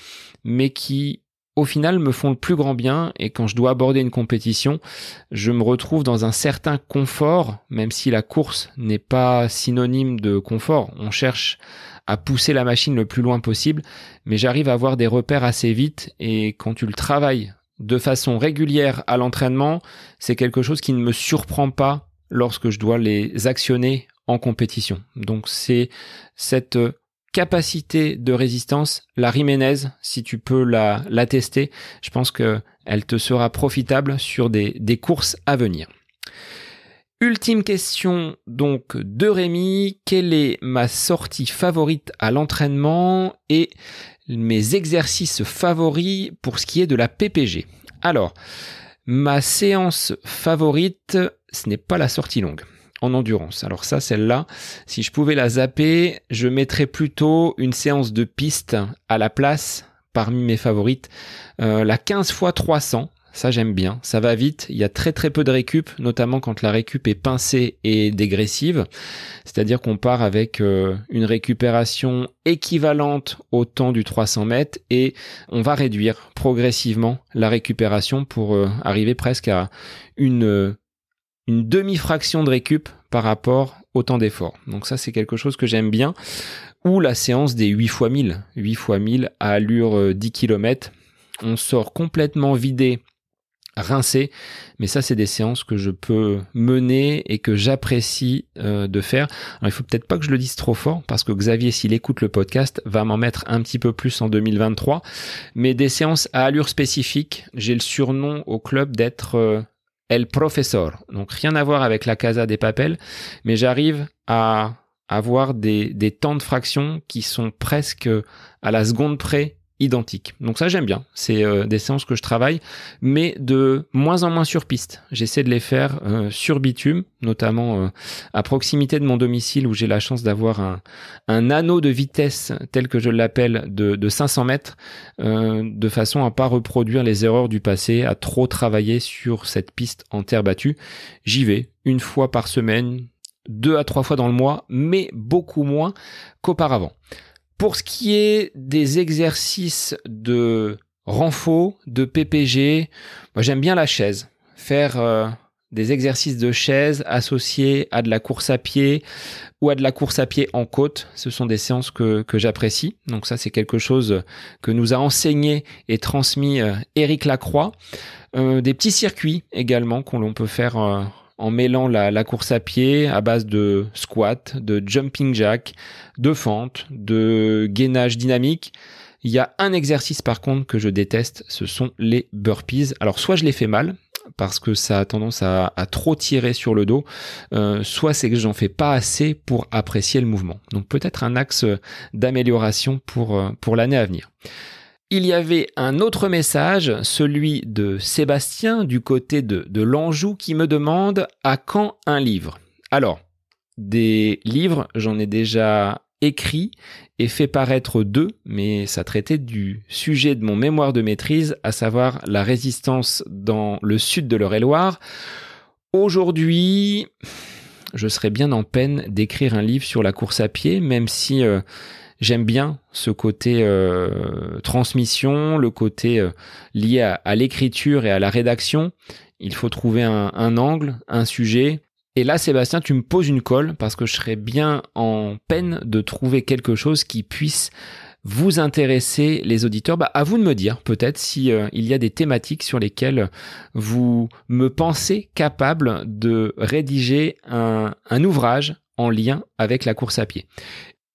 mais qui au final me font le plus grand bien et quand je dois aborder une compétition, je me retrouve dans un certain confort, même si la course n'est pas synonyme de confort. On cherche à pousser la machine le plus loin possible, mais j'arrive à avoir des repères assez vite et quand tu le travailles de façon régulière à l'entraînement, c'est quelque chose qui ne me surprend pas lorsque je dois les actionner en compétition. Donc c'est cette capacité de résistance, la Riménez, si tu peux la, la tester, je pense qu'elle te sera profitable sur des, des courses à venir. Ultime question donc de Rémi, quelle est ma sortie favorite à l'entraînement et mes exercices favoris pour ce qui est de la PPG Alors, ma séance favorite, ce n'est pas la sortie longue en endurance. Alors ça, celle-là, si je pouvais la zapper, je mettrais plutôt une séance de piste à la place parmi mes favorites. Euh, la 15 x 300, ça j'aime bien, ça va vite, il y a très très peu de récup, notamment quand la récup est pincée et dégressive, c'est-à-dire qu'on part avec euh, une récupération équivalente au temps du 300 mètres et on va réduire progressivement la récupération pour euh, arriver presque à une une demi-fraction de récup par rapport au temps d'effort. Donc ça, c'est quelque chose que j'aime bien. Ou la séance des 8 x 1000. 8 x 1000 à allure 10 euh, km. On sort complètement vidé, rincé. Mais ça, c'est des séances que je peux mener et que j'apprécie euh, de faire. Alors, il faut peut-être pas que je le dise trop fort parce que Xavier, s'il écoute le podcast, va m'en mettre un petit peu plus en 2023. Mais des séances à allure spécifique. J'ai le surnom au club d'être... Euh, El Professor. Donc rien à voir avec la Casa des Papels, mais j'arrive à avoir des, des temps de fraction qui sont presque à la seconde près identiques. Donc ça j'aime bien, c'est euh, des séances que je travaille, mais de moins en moins sur piste. J'essaie de les faire euh, sur bitume, notamment euh, à proximité de mon domicile où j'ai la chance d'avoir un, un, anneau de vitesse tel que je l'appelle de, de, 500 mètres, de façon à pas reproduire les erreurs du passé, à trop travailler sur cette piste en terre battue. J'y vais une fois par semaine, deux à trois fois dans le mois, mais beaucoup moins qu'auparavant. Pour ce qui est des exercices de renfort, de PPG, moi j'aime bien la chaise. Faire euh, des exercices de chaise associés à de la course à pied ou à de la course à pied en côte. Ce sont des séances que, que j'apprécie. Donc ça, c'est quelque chose que nous a enseigné et transmis euh, Éric Lacroix. Euh, des petits circuits également qu'on peut faire en mêlant la, course à pied à base de squat, de jumping jack, de fente, de gainage dynamique. Il y a un exercice par contre que je déteste, ce sont les burpees. Alors soit je les fais mal, parce que ça a tendance à, trop tirer sur le dos, euh, soit c'est que j'en fais pas assez pour apprécier le mouvement. Donc peut-être un axe d'amélioration pour, euh, pour l'année à venir. Il y avait un autre message, celui de Sébastien du côté de, l'Anjou qui me demande à quand un livre Alors, des livres, j'en ai déjà écrit et fait paraître deux, mais ça traitait du sujet de mon mémoire de maîtrise, à savoir la résistance dans le sud de l'Eure-et-Loire. Aujourd'hui, je serais bien en peine d'écrire un livre sur la course à pied, même si euh, j'aime bien ce côté euh, transmission, le côté euh, lié à, l'écriture et à la rédaction. Il faut trouver un, angle, un sujet. Et là, Sébastien, tu me poses une colle parce que je serais bien en peine de trouver quelque chose qui puisse vous intéresser, les auditeurs. Bah, à vous de me dire peut-être si euh, il y a des thématiques sur lesquelles vous me pensez capable de rédiger un ouvrage en lien avec la course à pied.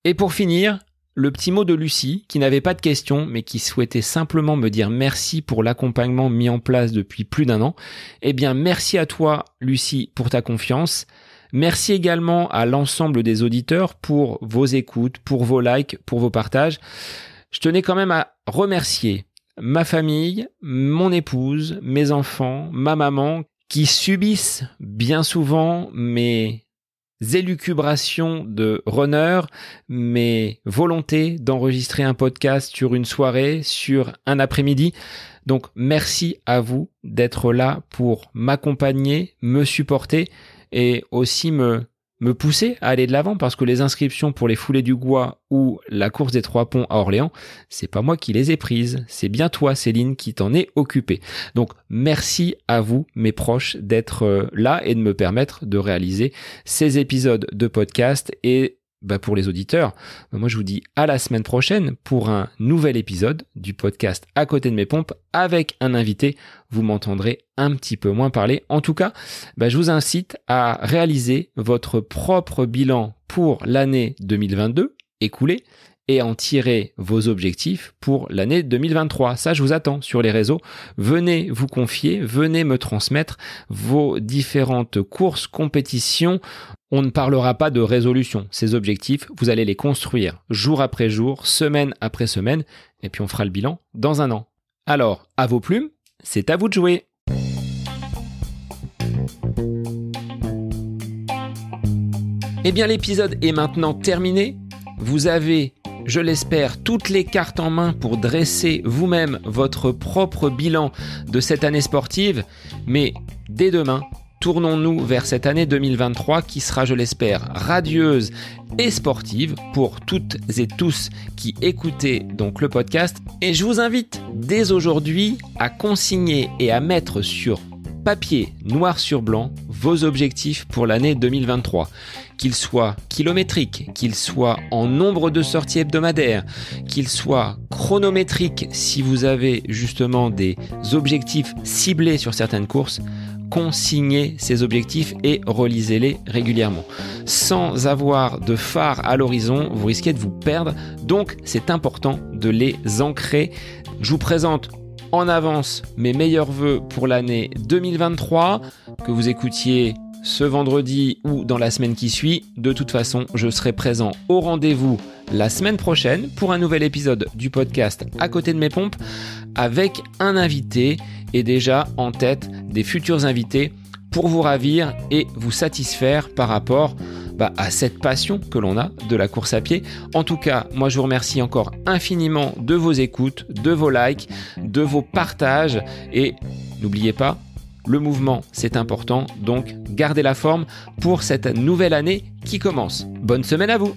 Et pour finir, le petit mot de Lucie, qui n'avait pas de questions, mais qui souhaitait simplement me dire merci pour l'accompagnement mis en place depuis plus d'un an. Eh bien, merci à toi, Lucie, pour ta confiance. Merci également à l'ensemble des auditeurs pour vos écoutes, pour vos likes, pour vos partages. Je tenais quand même à remercier ma famille, mon épouse, mes enfants, ma maman, qui subissent bien souvent mes élucubrations de runner, mes volontés d'enregistrer un podcast sur une soirée, sur un après-midi. Donc merci à vous d'être là pour m'accompagner, me supporter et aussi me me pousser à aller de l'avant parce que les inscriptions pour les foulées du Gois ou la course des trois ponts à Orléans, c'est pas moi qui les ai prises, c'est bien toi Céline qui t'en est occupée. Donc merci à vous mes proches d'être euh, là et de me permettre de réaliser ces épisodes de podcast et bah pour les auditeurs, bah, moi je vous dis à la semaine prochaine pour un nouvel épisode du podcast À côté de mes pompes avec un invité. Vous m'entendrez un petit peu moins parler. En tout cas, bah, je vous incite à réaliser votre propre bilan pour l'année 2022 écoulée et en tirer vos objectifs pour l'année 2023. Ça, je vous attends sur les réseaux. Venez vous confier, venez me transmettre vos différentes courses, compétitions. On ne parlera pas de résolution. Ces objectifs, vous allez les construire jour après jour, semaine après semaine, et puis on fera le bilan dans un an. Alors, à vos plumes, c'est à vous de jouer. Eh bien, l'épisode est maintenant terminé. Vous avez je l'espère, toutes les cartes en main pour dresser vous-même votre propre bilan de cette année sportive. Mais dès demain, tournons-nous vers cette année 2023 qui sera, je l'espère, radieuse et sportive pour toutes et tous qui écoutez donc le podcast. Et je vous invite dès aujourd'hui à consigner et à mettre sur papier noir sur blanc vos objectifs pour l'année 2023 qu'il soit kilométrique, qu'il soit en nombre de sorties hebdomadaires, qu'il soit chronométrique si vous avez justement des objectifs ciblés sur certaines courses, consignez ces objectifs et relisez-les régulièrement. Sans avoir de phare à l'horizon, vous risquez de vous perdre, donc c'est important de les ancrer. Je vous présente en avance mes meilleurs voeux pour l'année 2023, que vous écoutiez ce vendredi ou dans la semaine qui suit. De toute façon, je serai présent au rendez-vous la semaine prochaine pour un nouvel épisode du podcast À côté de mes pompes avec un invité et déjà en tête des futurs invités pour vous ravir et vous satisfaire par rapport bah, à cette passion que l'on a de la course à pied. En tout cas, moi je vous remercie encore infiniment de vos écoutes, de vos likes, de vos partages et n'oubliez pas, le mouvement c'est important, donc gardez la forme pour cette nouvelle année qui commence. Bonne semaine à vous